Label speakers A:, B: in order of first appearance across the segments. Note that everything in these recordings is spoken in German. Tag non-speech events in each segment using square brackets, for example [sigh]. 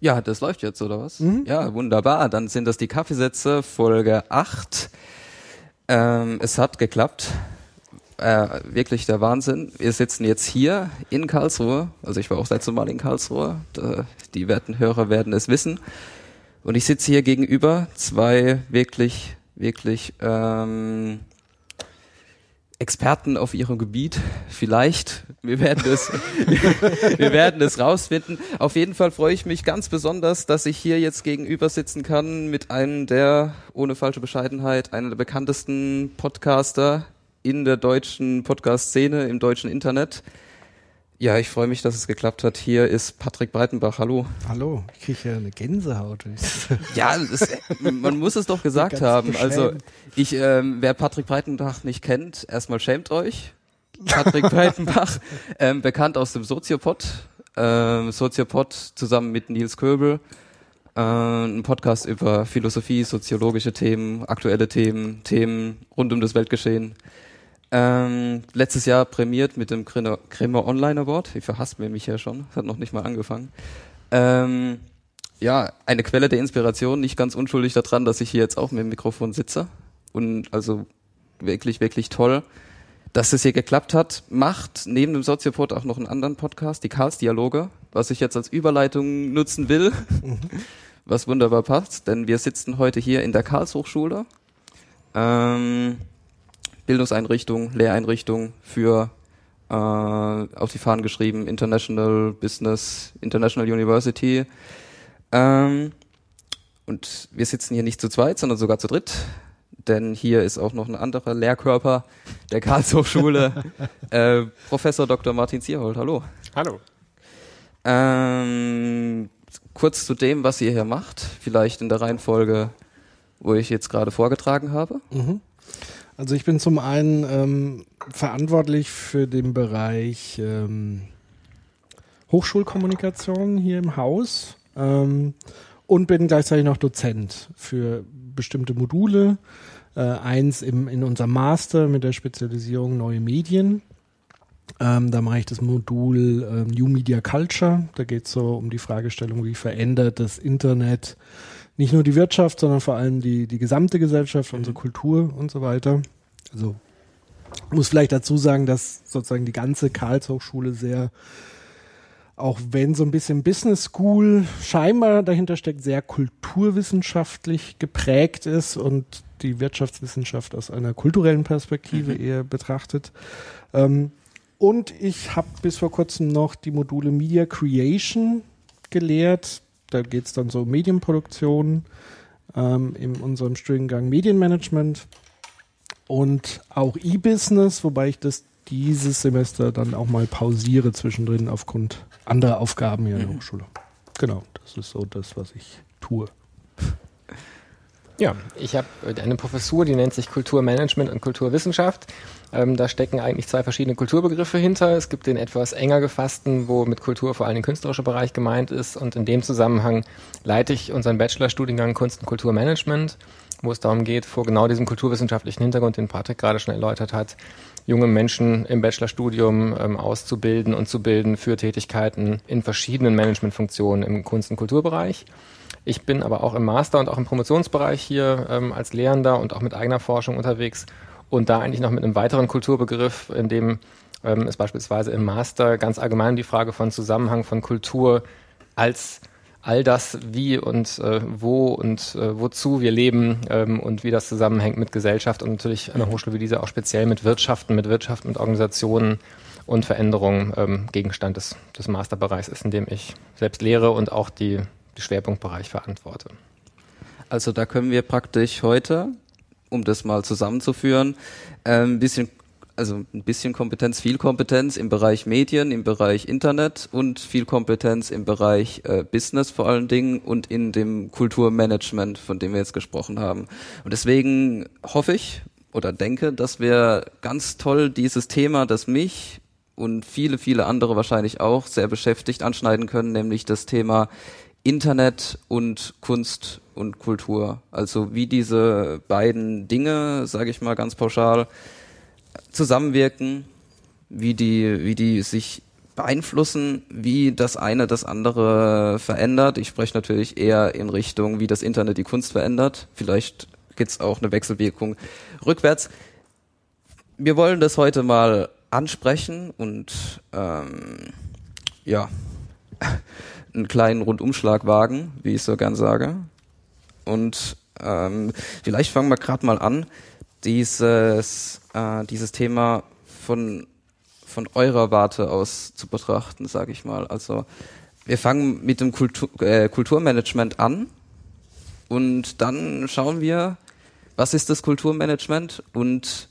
A: Ja, das läuft jetzt, oder was? Mhm. Ja, wunderbar. Dann sind das die Kaffeesätze, Folge 8. Ähm, es hat geklappt. Äh, wirklich der Wahnsinn. Wir sitzen jetzt hier in Karlsruhe. Also ich war auch letztes Mal in Karlsruhe. Die werten Hörer werden es wissen. Und ich sitze hier gegenüber zwei wirklich, wirklich ähm, Experten auf ihrem Gebiet. Vielleicht. Wir werden es, [laughs] wir werden es rausfinden. Auf jeden Fall freue ich mich ganz besonders, dass ich hier jetzt gegenüber sitzen kann mit einem der, ohne falsche Bescheidenheit, einer der bekanntesten Podcaster in der deutschen Podcast-Szene, im deutschen Internet. Ja, ich freue mich, dass es geklappt hat. Hier ist Patrick Breitenbach. Hallo.
B: Hallo. Ich kriege ja eine Gänsehaut. [laughs]
A: ja, das, man muss es doch gesagt haben. Also ich, ähm, wer Patrick Breitenbach nicht kennt, erstmal schämt euch. Patrick Breitenbach, [laughs] ähm, bekannt aus dem Soziopod. Ähm, Soziopod zusammen mit Nils Köbel. Äh, ein Podcast über Philosophie, soziologische Themen, aktuelle Themen, Themen rund um das Weltgeschehen. Ähm, letztes Jahr prämiert mit dem Crema Online Award. Ich verhasst mir mich ja schon. Das hat noch nicht mal angefangen. Ähm, ja, eine Quelle der Inspiration, nicht ganz unschuldig daran, dass ich hier jetzt auch mit dem Mikrofon sitze. Und also wirklich, wirklich toll, dass es hier geklappt hat. Macht neben dem Soziopod auch noch einen anderen Podcast, die Karls Dialoge, was ich jetzt als Überleitung nutzen will, mhm. was wunderbar passt, denn wir sitzen heute hier in der Karlshochschule. Ähm, Bildungseinrichtung, Lehreinrichtung für äh, auf die Fahnen geschrieben International Business, International University. Ähm, und wir sitzen hier nicht zu zweit, sondern sogar zu dritt, denn hier ist auch noch ein anderer Lehrkörper der Karlshochschule, [laughs] äh, Professor Dr. Martin Zierhold. Hallo.
C: Hallo.
A: Ähm, kurz zu dem, was ihr hier macht, vielleicht in der Reihenfolge, wo ich jetzt gerade vorgetragen habe. Mhm.
B: Also ich bin zum einen ähm, verantwortlich für den Bereich ähm, Hochschulkommunikation hier im Haus ähm, und bin gleichzeitig noch Dozent für bestimmte Module. Äh, eins im, in unserem Master mit der Spezialisierung Neue Medien. Ähm, da mache ich das Modul äh, New Media Culture. Da geht es so um die Fragestellung, wie verändert das Internet nicht nur die Wirtschaft, sondern vor allem die, die gesamte Gesellschaft, unsere mhm. Kultur und so weiter. Also muss vielleicht dazu sagen, dass sozusagen die ganze Karlshochschule sehr, auch wenn so ein bisschen Business School scheinbar dahinter steckt, sehr kulturwissenschaftlich geprägt ist und die Wirtschaftswissenschaft aus einer kulturellen Perspektive mhm. eher betrachtet. Ähm, und ich habe bis vor kurzem noch die Module Media Creation gelehrt da geht es dann so um Medienproduktion ähm, in unserem Studiengang Medienmanagement und auch E-Business, wobei ich das dieses Semester dann auch mal pausiere zwischendrin aufgrund anderer Aufgaben hier mhm. in der mhm. Hochschule. Genau, das ist so das, was ich tue.
C: Ja, ich habe eine Professur, die nennt sich Kulturmanagement und Kulturwissenschaft. Ähm, da stecken eigentlich zwei verschiedene Kulturbegriffe hinter. Es gibt den etwas enger gefassten, wo mit Kultur vor allem der künstlerische Bereich gemeint ist. Und in dem Zusammenhang leite ich unseren Bachelorstudiengang Kunst und Kulturmanagement, wo es darum geht, vor genau diesem kulturwissenschaftlichen Hintergrund, den Patrick gerade schon erläutert hat, junge Menschen im Bachelorstudium ähm, auszubilden und zu bilden für Tätigkeiten in verschiedenen Managementfunktionen im Kunst- und Kulturbereich. Ich bin aber auch im Master und auch im Promotionsbereich hier ähm, als Lehrender und auch mit eigener Forschung unterwegs und da eigentlich noch mit einem weiteren Kulturbegriff, in dem ähm, es beispielsweise im Master ganz allgemein die Frage von Zusammenhang von Kultur als all das, wie und äh, wo und äh, wozu wir leben ähm, und wie das zusammenhängt mit Gesellschaft und natürlich an einer Hochschule wie dieser auch speziell mit Wirtschaften, mit Wirtschaft, mit Organisationen und Veränderungen ähm, Gegenstand des, des Masterbereichs ist, in dem ich selbst lehre und auch die Schwerpunktbereich verantworte.
A: Also da können wir praktisch heute, um das mal zusammenzuführen, ein bisschen also ein bisschen Kompetenz, viel Kompetenz im Bereich Medien, im Bereich Internet und viel Kompetenz im Bereich äh, Business vor allen Dingen und in dem Kulturmanagement, von dem wir jetzt gesprochen haben. Und deswegen hoffe ich oder denke, dass wir ganz toll dieses Thema, das mich und viele, viele andere wahrscheinlich auch sehr beschäftigt anschneiden können, nämlich das Thema Internet und Kunst und Kultur. Also wie diese beiden Dinge, sage ich mal ganz pauschal, zusammenwirken, wie die, wie die sich beeinflussen, wie das eine das andere verändert. Ich spreche natürlich eher in Richtung, wie das Internet die Kunst verändert. Vielleicht gibt es auch eine Wechselwirkung rückwärts. Wir wollen das heute mal ansprechen und ähm, ja, einen kleinen Rundumschlag wagen, wie ich so gern sage. Und ähm, vielleicht fangen wir gerade mal an, dieses, äh, dieses Thema von, von eurer Warte aus zu betrachten, sage ich mal. Also wir fangen mit dem Kultur, äh, Kulturmanagement an und dann schauen wir, was ist das Kulturmanagement und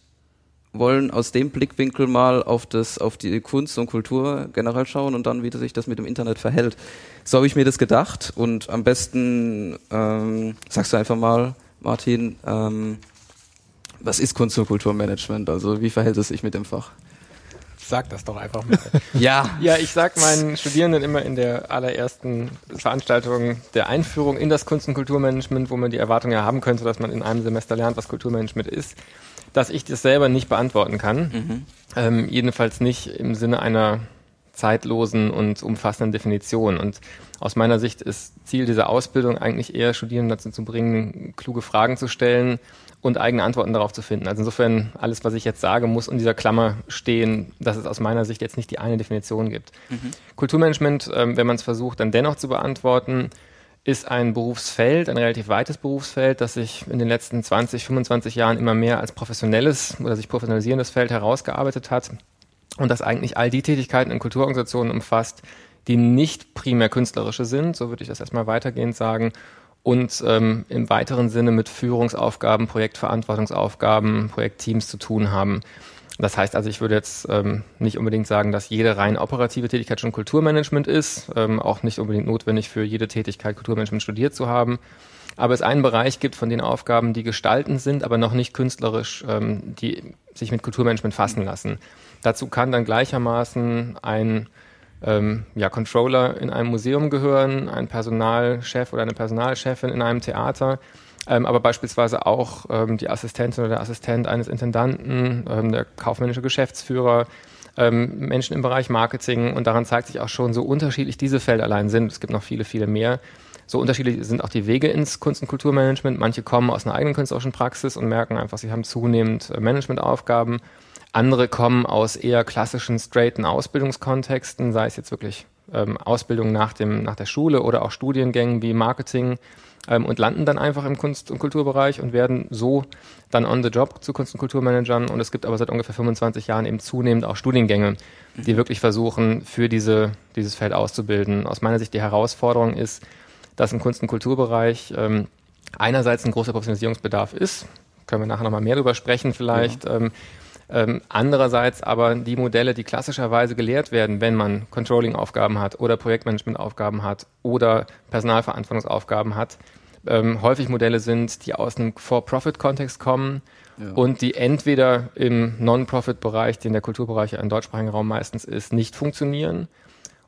A: wollen aus dem Blickwinkel mal auf das, auf die Kunst und Kultur generell schauen und dann, wie sich das mit dem Internet verhält. So habe ich mir das gedacht und am besten ähm, sagst du einfach mal, Martin, ähm, was ist Kunst und Kulturmanagement? Also wie verhält es sich mit dem Fach?
C: Sag das doch einfach mal. [laughs]
A: ja.
C: Ja, ich sag meinen Studierenden immer in der allerersten Veranstaltung der Einführung in das Kunst- und Kulturmanagement, wo man die Erwartung ja haben könnte, dass man in einem Semester lernt, was Kulturmanagement ist, dass ich das selber nicht beantworten kann. Mhm. Ähm, jedenfalls nicht im Sinne einer zeitlosen und umfassenden Definition. Und aus meiner Sicht ist Ziel dieser Ausbildung eigentlich eher, Studierenden dazu zu bringen, kluge Fragen zu stellen und eigene Antworten darauf zu finden. Also insofern, alles, was ich jetzt sage, muss in dieser Klammer stehen, dass es aus meiner Sicht jetzt nicht die eine Definition gibt. Mhm. Kulturmanagement, ähm, wenn man es versucht, dann dennoch zu beantworten, ist ein Berufsfeld, ein relativ weites Berufsfeld, das sich in den letzten 20, 25 Jahren immer mehr als professionelles oder sich professionalisierendes Feld herausgearbeitet hat und das eigentlich all die Tätigkeiten in Kulturorganisationen umfasst, die nicht primär künstlerische sind, so würde ich das erstmal weitergehend sagen, und ähm, im weiteren Sinne mit Führungsaufgaben, Projektverantwortungsaufgaben, Projektteams zu tun haben. Das heißt also, ich würde jetzt ähm, nicht unbedingt sagen, dass jede rein operative Tätigkeit schon Kulturmanagement ist, ähm, auch nicht unbedingt notwendig für jede Tätigkeit Kulturmanagement studiert zu haben. Aber es einen Bereich gibt von den Aufgaben, die gestaltend sind, aber noch nicht künstlerisch, ähm, die sich mit Kulturmanagement fassen lassen. Dazu kann dann gleichermaßen ein ähm, ja, Controller in einem Museum gehören, ein Personalchef oder eine Personalchefin in einem Theater ähm, aber beispielsweise auch ähm, die Assistentin oder der Assistent eines Intendanten, ähm, der kaufmännische Geschäftsführer, ähm, Menschen im Bereich Marketing und daran zeigt sich auch schon, so unterschiedlich diese Felder allein sind. Es gibt noch viele, viele mehr. So unterschiedlich sind auch die Wege ins Kunst- und Kulturmanagement. Manche kommen aus einer eigenen künstlerischen Praxis und merken einfach, sie haben zunehmend äh, Managementaufgaben. Andere kommen aus eher klassischen, straighten Ausbildungskontexten, sei es jetzt wirklich ähm, Ausbildung nach, dem, nach der Schule oder auch Studiengängen wie Marketing, ähm, und landen dann einfach im Kunst- und Kulturbereich und werden so dann on the job zu Kunst- und Kulturmanagern. Und es gibt aber seit ungefähr 25 Jahren eben zunehmend auch Studiengänge, die mhm. wirklich versuchen, für diese, dieses Feld auszubilden. Aus meiner Sicht die Herausforderung ist, dass im Kunst- und Kulturbereich ähm, einerseits ein großer Professionalisierungsbedarf ist, können wir nachher nochmal mehr drüber sprechen vielleicht, ja. ähm, ähm, andererseits aber die Modelle, die klassischerweise gelehrt werden, wenn man Controlling-Aufgaben hat oder Projektmanagement-Aufgaben hat oder Personalverantwortungsaufgaben hat, ähm, häufig Modelle sind, die aus einem For-Profit-Kontext kommen ja. und die entweder im Non-Profit-Bereich, den der Kulturbereich ja im deutschsprachigen Raum meistens ist, nicht funktionieren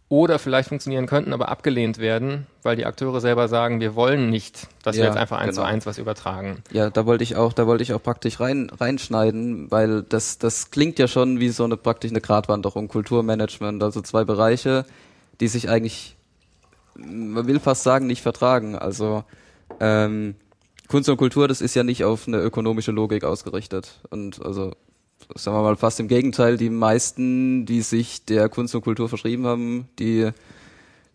C: oder vielleicht funktionieren könnten, aber abgelehnt werden, weil die Akteure selber sagen, wir wollen nicht, dass ja, wir jetzt einfach eins genau. zu eins was übertragen.
A: Ja, da wollte ich auch, da wollte ich auch praktisch rein, reinschneiden, weil das, das klingt ja schon wie so eine praktisch eine Gratwanderung, Kulturmanagement, also zwei Bereiche, die sich eigentlich, man will fast sagen, nicht vertragen. Also ähm, Kunst und Kultur, das ist ja nicht auf eine ökonomische Logik ausgerichtet. Und also sagen wir mal fast im Gegenteil, die meisten, die sich der Kunst und Kultur verschrieben haben, die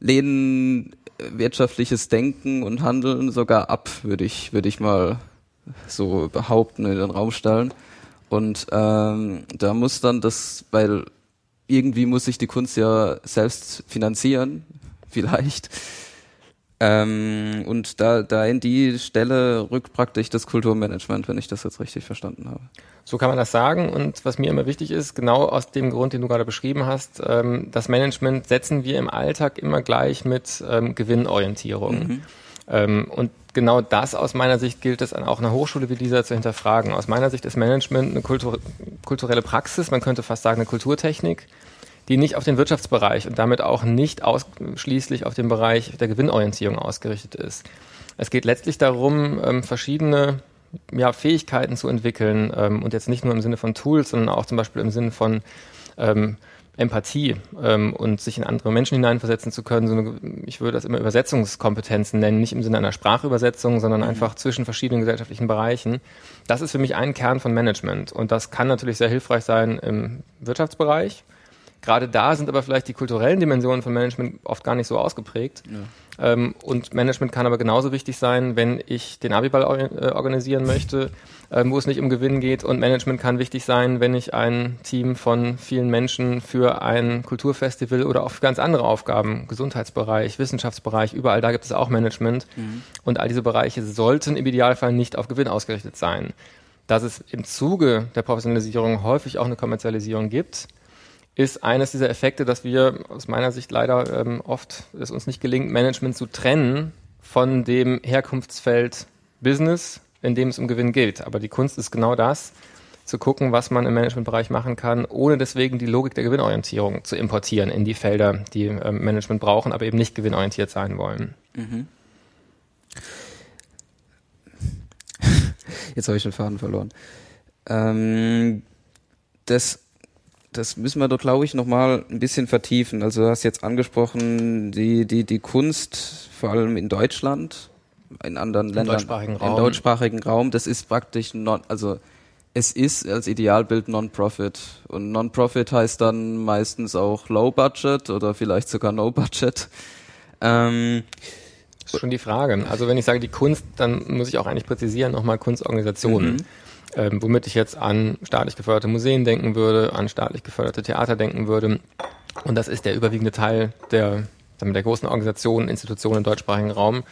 A: lehnen wirtschaftliches Denken und Handeln sogar ab, würde ich, würde ich mal so behaupten, in den Raum stellen. Und ähm, da muss dann das, weil irgendwie muss sich die Kunst ja selbst finanzieren, [laughs] vielleicht. Ähm, und da, da in die Stelle rückt praktisch das Kulturmanagement, wenn ich das jetzt richtig verstanden habe.
C: So kann man das sagen. Und was mir immer wichtig ist, genau aus dem Grund, den du gerade beschrieben hast, ähm, das Management setzen wir im Alltag immer gleich mit ähm, Gewinnorientierung. Mhm. Ähm, und genau das aus meiner Sicht gilt es an auch einer Hochschule wie dieser zu hinterfragen. Aus meiner Sicht ist Management eine Kultur kulturelle Praxis, man könnte fast sagen eine Kulturtechnik die nicht auf den Wirtschaftsbereich und damit auch nicht ausschließlich auf den Bereich der Gewinnorientierung ausgerichtet ist. Es geht letztlich darum, ähm, verschiedene ja, Fähigkeiten zu entwickeln ähm, und jetzt nicht nur im Sinne von Tools, sondern auch zum Beispiel im Sinne von ähm, Empathie ähm, und sich in andere Menschen hineinversetzen zu können. So eine, ich würde das immer Übersetzungskompetenzen nennen, nicht im Sinne einer Sprachübersetzung, sondern mhm. einfach zwischen verschiedenen gesellschaftlichen Bereichen. Das ist für mich ein Kern von Management und das kann natürlich sehr hilfreich sein im Wirtschaftsbereich. Gerade da sind aber vielleicht die kulturellen Dimensionen von Management oft gar nicht so ausgeprägt. Ja. Ähm, und Management kann aber genauso wichtig sein, wenn ich den Abiball äh, organisieren möchte, ähm, wo es nicht um Gewinn geht. Und Management kann wichtig sein, wenn ich ein Team von vielen Menschen für ein Kulturfestival oder auch für ganz andere Aufgaben, Gesundheitsbereich, Wissenschaftsbereich, überall da gibt es auch Management. Mhm. Und all diese Bereiche sollten im Idealfall nicht auf Gewinn ausgerichtet sein. Dass es im Zuge der Professionalisierung häufig auch eine Kommerzialisierung gibt, ist eines dieser Effekte, dass wir aus meiner Sicht leider ähm, oft es uns nicht gelingt, Management zu trennen von dem Herkunftsfeld Business, in dem es um Gewinn geht. Aber die Kunst ist genau das, zu gucken, was man im Managementbereich machen kann, ohne deswegen die Logik der Gewinnorientierung zu importieren in die Felder, die ähm, Management brauchen, aber eben nicht gewinnorientiert sein wollen. Mhm. [laughs]
A: Jetzt habe ich den Faden verloren. Ähm, das das müssen wir doch, glaube ich, nochmal ein bisschen vertiefen. Also du hast jetzt angesprochen, die, die, die Kunst, vor allem in Deutschland, in anderen Im Ländern,
C: deutschsprachigen
A: im deutschsprachigen Raum, das ist praktisch non, also es ist als Idealbild Non-Profit. Und Non-Profit heißt dann meistens auch Low Budget oder vielleicht sogar No Budget. Ähm,
C: das ist schon die Frage. Also wenn ich sage die Kunst, dann muss ich auch eigentlich präzisieren, nochmal Kunstorganisationen. Mhm ähm, womit ich jetzt an staatlich geförderte Museen denken würde, an staatlich geförderte Theater denken würde. Und das ist der überwiegende Teil der, der großen Organisationen, Institutionen im deutschsprachigen Raum,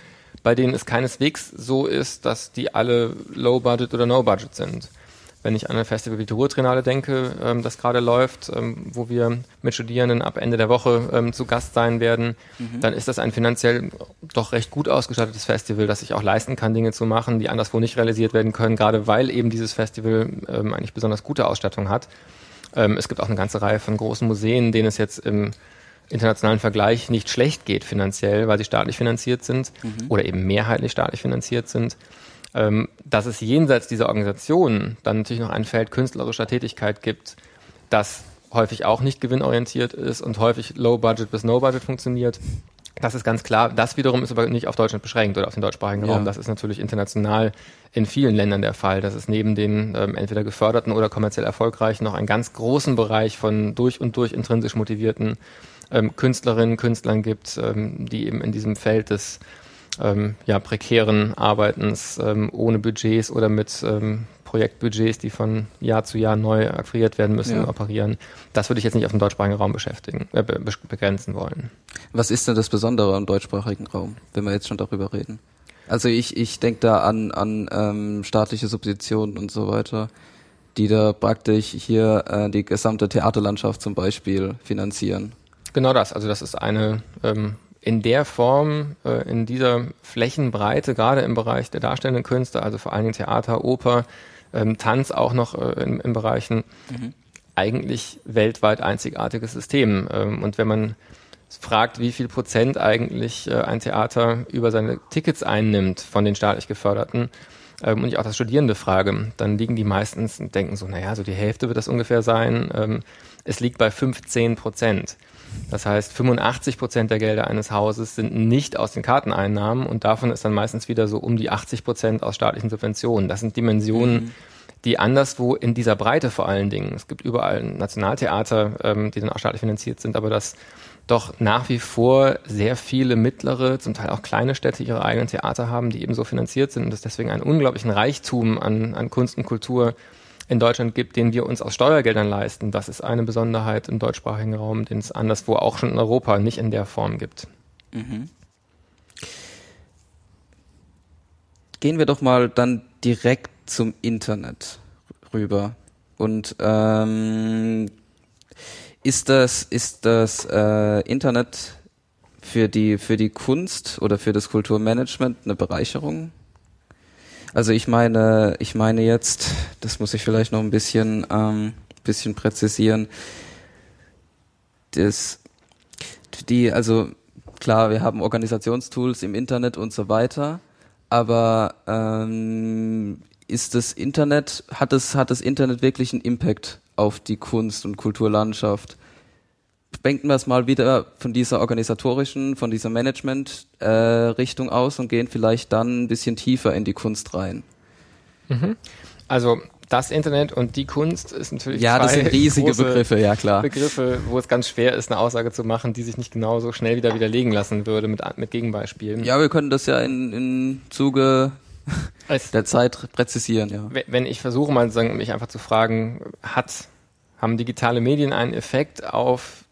C: bei denen es keineswegs so ist, dass die alle Low Budget oder No Budget sind. Wenn ich an ein Festival wie die Ruhrtrinale denke, ähm, das gerade läuft, ähm, wo wir mit Studierenden ab Ende der Woche ähm, zu Gast sein werden, mhm. dann ist das ein finanziell doch recht gut ausgestattetes Festival, das sich auch leisten kann, Dinge zu machen, die anderswo nicht realisiert werden können, gerade weil eben dieses Festival ähm, eigentlich besonders gute Ausstattung hat. Ähm, es gibt auch eine ganze Reihe von großen Museen, denen es jetzt im internationalen Vergleich nicht schlecht geht finanziell, weil sie staatlich finanziert sind mhm. oder eben mehrheitlich staatlich finanziert sind ähm, dass es jenseits dieser Organisationen dann natürlich noch ein Feld künstlerischer Tätigkeit gibt, das häufig auch nicht gewinnorientiert ist und häufig Low Budget bis No Budget funktioniert. Das ist ganz klar. Das wiederum ist aber nicht auf Deutschland beschränkt oder auf den deutschsprachigen ja. Raum. Das ist natürlich international in vielen Ländern der Fall. Das ist neben den ähm, entweder geförderten oder kommerziell erfolgreichen noch einen ganz großen Bereich von durch und durch intrinsisch motivierten ähm, Künstlerinnen, Künstlern gibt, ähm, die eben in diesem Feld des ähm, ja, prekären Arbeitens ähm, ohne Budgets oder mit ähm, Projektbudgets, die von Jahr zu Jahr neu akquiriert werden müssen, ja. operieren. Das würde ich jetzt nicht auf den deutschsprachigen Raum beschäftigen, äh, be begrenzen wollen.
A: Was ist denn das Besondere am deutschsprachigen Raum, wenn wir jetzt schon darüber reden? Also ich, ich denke da an, an ähm, staatliche Subventionen und so weiter, die da praktisch hier äh, die gesamte Theaterlandschaft zum Beispiel finanzieren.
C: Genau das. Also das ist eine ähm, in der Form, äh, in dieser Flächenbreite, gerade im Bereich der darstellenden Künste, also vor allen Dingen Theater, Oper, ähm, Tanz auch noch äh, in, in Bereichen, mhm. eigentlich weltweit einzigartiges System. Ähm, und wenn man fragt, wie viel Prozent eigentlich äh, ein Theater über seine Tickets einnimmt von den staatlich geförderten, ähm, und ich auch das Studierende frage, dann liegen die meistens und denken so, naja, so die Hälfte wird das ungefähr sein. Ähm, es liegt bei 15 Prozent. Das heißt, 85 Prozent der Gelder eines Hauses sind nicht aus den Karteneinnahmen und davon ist dann meistens wieder so um die 80 Prozent aus staatlichen Subventionen. Das sind Dimensionen, mhm. die anderswo in dieser Breite vor allen Dingen, es gibt überall Nationaltheater, ähm, die dann auch staatlich finanziert sind, aber das doch nach wie vor sehr viele mittlere, zum Teil auch kleine Städte ihre eigenen Theater haben, die eben so finanziert sind und es deswegen einen unglaublichen Reichtum an, an Kunst und Kultur in Deutschland gibt, den wir uns aus Steuergeldern leisten. Das ist eine Besonderheit im deutschsprachigen Raum, den es anderswo auch schon in Europa nicht in der Form gibt. Mhm.
A: Gehen wir doch mal dann direkt zum Internet rüber. Und ähm, ist das, ist das äh, Internet für die, für die Kunst oder für das Kulturmanagement eine Bereicherung? Also ich meine, ich meine jetzt, das muss ich vielleicht noch ein bisschen, ähm, bisschen präzisieren. Das, die, also klar, wir haben Organisationstools im Internet und so weiter, aber ähm, ist das Internet, hat es, hat das Internet wirklich einen Impact auf die Kunst- und Kulturlandschaft? denken wir es mal wieder von dieser organisatorischen, von dieser Management-Richtung äh, aus und gehen vielleicht dann ein bisschen tiefer in die Kunst rein.
C: Mhm. Also das Internet und die Kunst ist natürlich
A: ja, das sind [laughs] riesige Begriffe, ja klar.
C: Begriffe, wo es ganz schwer ist, eine Aussage zu machen, die sich nicht genauso schnell wieder widerlegen lassen würde mit, mit Gegenbeispielen.
A: Ja, wir können das ja in, in Zuge es der Zeit präzisieren, ja.
C: Wenn ich versuche mal mich einfach zu fragen, hat, haben digitale Medien einen Effekt auf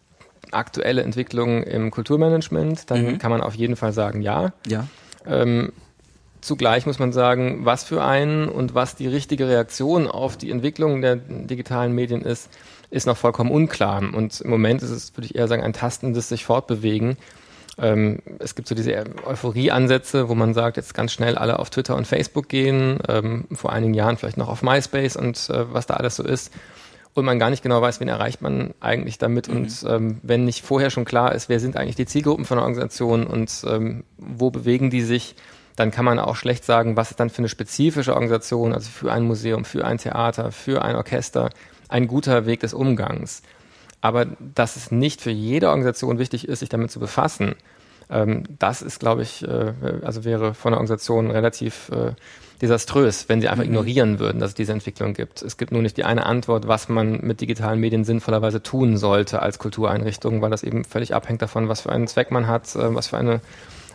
C: aktuelle Entwicklungen im Kulturmanagement, dann mhm. kann man auf jeden Fall sagen, ja.
A: Ja.
C: Ähm, zugleich muss man sagen, was für einen und was die richtige Reaktion auf die Entwicklung der digitalen Medien ist, ist noch vollkommen unklar. Und im Moment ist es, würde ich eher sagen, ein tastendes sich fortbewegen. Ähm, es gibt so diese Euphorie-Ansätze, wo man sagt, jetzt ganz schnell alle auf Twitter und Facebook gehen, ähm, vor einigen Jahren vielleicht noch auf MySpace und äh, was da alles so ist. Und man gar nicht genau weiß, wen erreicht man eigentlich damit. Mhm. Und ähm, wenn nicht vorher schon klar ist, wer sind eigentlich die Zielgruppen von der Organisation und ähm, wo bewegen die sich, dann kann man auch schlecht sagen, was ist dann für eine spezifische Organisation, also für ein Museum, für ein Theater, für ein Orchester, ein guter Weg des Umgangs. Aber dass es nicht für jede Organisation wichtig ist, sich damit zu befassen, ähm, das ist, glaube ich, äh, also wäre von der Organisation relativ äh, desaströs, wenn sie einfach mhm. ignorieren würden, dass es diese Entwicklung gibt. Es gibt nur nicht die eine Antwort, was man mit digitalen Medien sinnvollerweise tun sollte als Kultureinrichtung, weil das eben völlig abhängt davon, was für einen Zweck man hat, äh, was für eine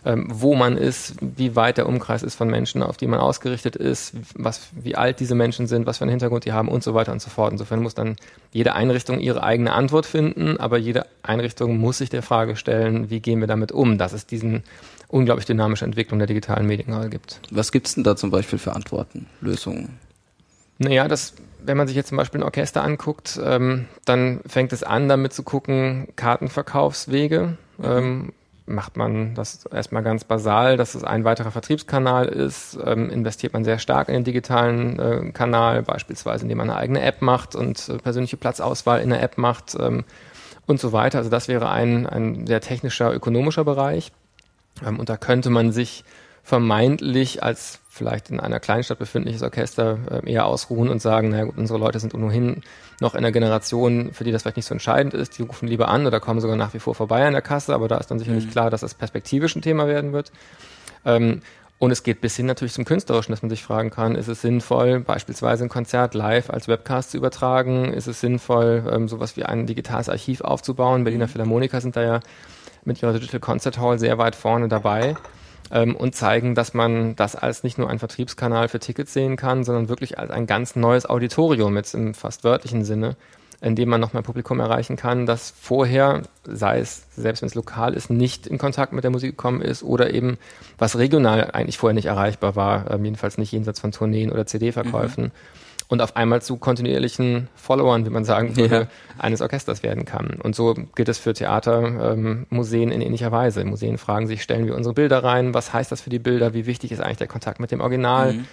C: ähm, wo man ist, wie weit der Umkreis ist von Menschen, auf die man ausgerichtet ist, was, wie alt diese Menschen sind, was für einen Hintergrund die haben und so weiter und so fort. Insofern muss dann jede Einrichtung ihre eigene Antwort finden, aber jede Einrichtung muss sich der Frage stellen, wie gehen wir damit um, dass es diesen unglaublich dynamische Entwicklung der digitalen Medien gibt.
A: Was gibt es denn da zum Beispiel für Antworten, Lösungen?
C: Naja, das, wenn man sich jetzt zum Beispiel ein Orchester anguckt, ähm, dann fängt es an, damit zu gucken, Kartenverkaufswege. Mhm. Ähm, macht man das erstmal ganz basal, dass es ein weiterer Vertriebskanal ist, ähm, investiert man sehr stark in den digitalen äh, Kanal, beispielsweise indem man eine eigene App macht und äh, persönliche Platzauswahl in der App macht ähm, und so weiter. Also das wäre ein, ein sehr technischer, ökonomischer Bereich. Ähm, und da könnte man sich vermeintlich als vielleicht in einer Kleinstadt befindliches Orchester äh, eher ausruhen und sagen, naja gut, unsere Leute sind ohnehin noch in einer Generation, für die das vielleicht nicht so entscheidend ist, die rufen lieber an oder kommen sogar nach wie vor vorbei an der Kasse, aber da ist dann sicherlich mhm. klar, dass das perspektivisch ein Thema werden wird. Ähm, und es geht bis hin natürlich zum Künstlerischen, dass man sich fragen kann, ist es sinnvoll, beispielsweise ein Konzert live als Webcast zu übertragen? Ist es sinnvoll, ähm, sowas wie ein digitales Archiv aufzubauen? Berliner mhm. Philharmoniker sind da ja mit ihrer Digital Concert Hall sehr weit vorne dabei ähm, und zeigen, dass man das als nicht nur ein Vertriebskanal für Tickets sehen kann, sondern wirklich als ein ganz neues Auditorium jetzt im fast wörtlichen Sinne, in dem man noch mehr Publikum erreichen kann, das vorher, sei es, selbst wenn es lokal ist, nicht in Kontakt mit der Musik gekommen ist oder eben, was regional eigentlich vorher nicht erreichbar war, ähm, jedenfalls nicht jenseits von Tourneen oder CD-Verkäufen. Mhm und auf einmal zu kontinuierlichen Followern, wie man sagen würde, ja. eines Orchesters werden kann. Und so gilt es für Theater, ähm, Museen in ähnlicher Weise. Museen fragen sich, stellen wir unsere Bilder rein? Was heißt das für die Bilder? Wie wichtig ist eigentlich der Kontakt mit dem Original? Mhm.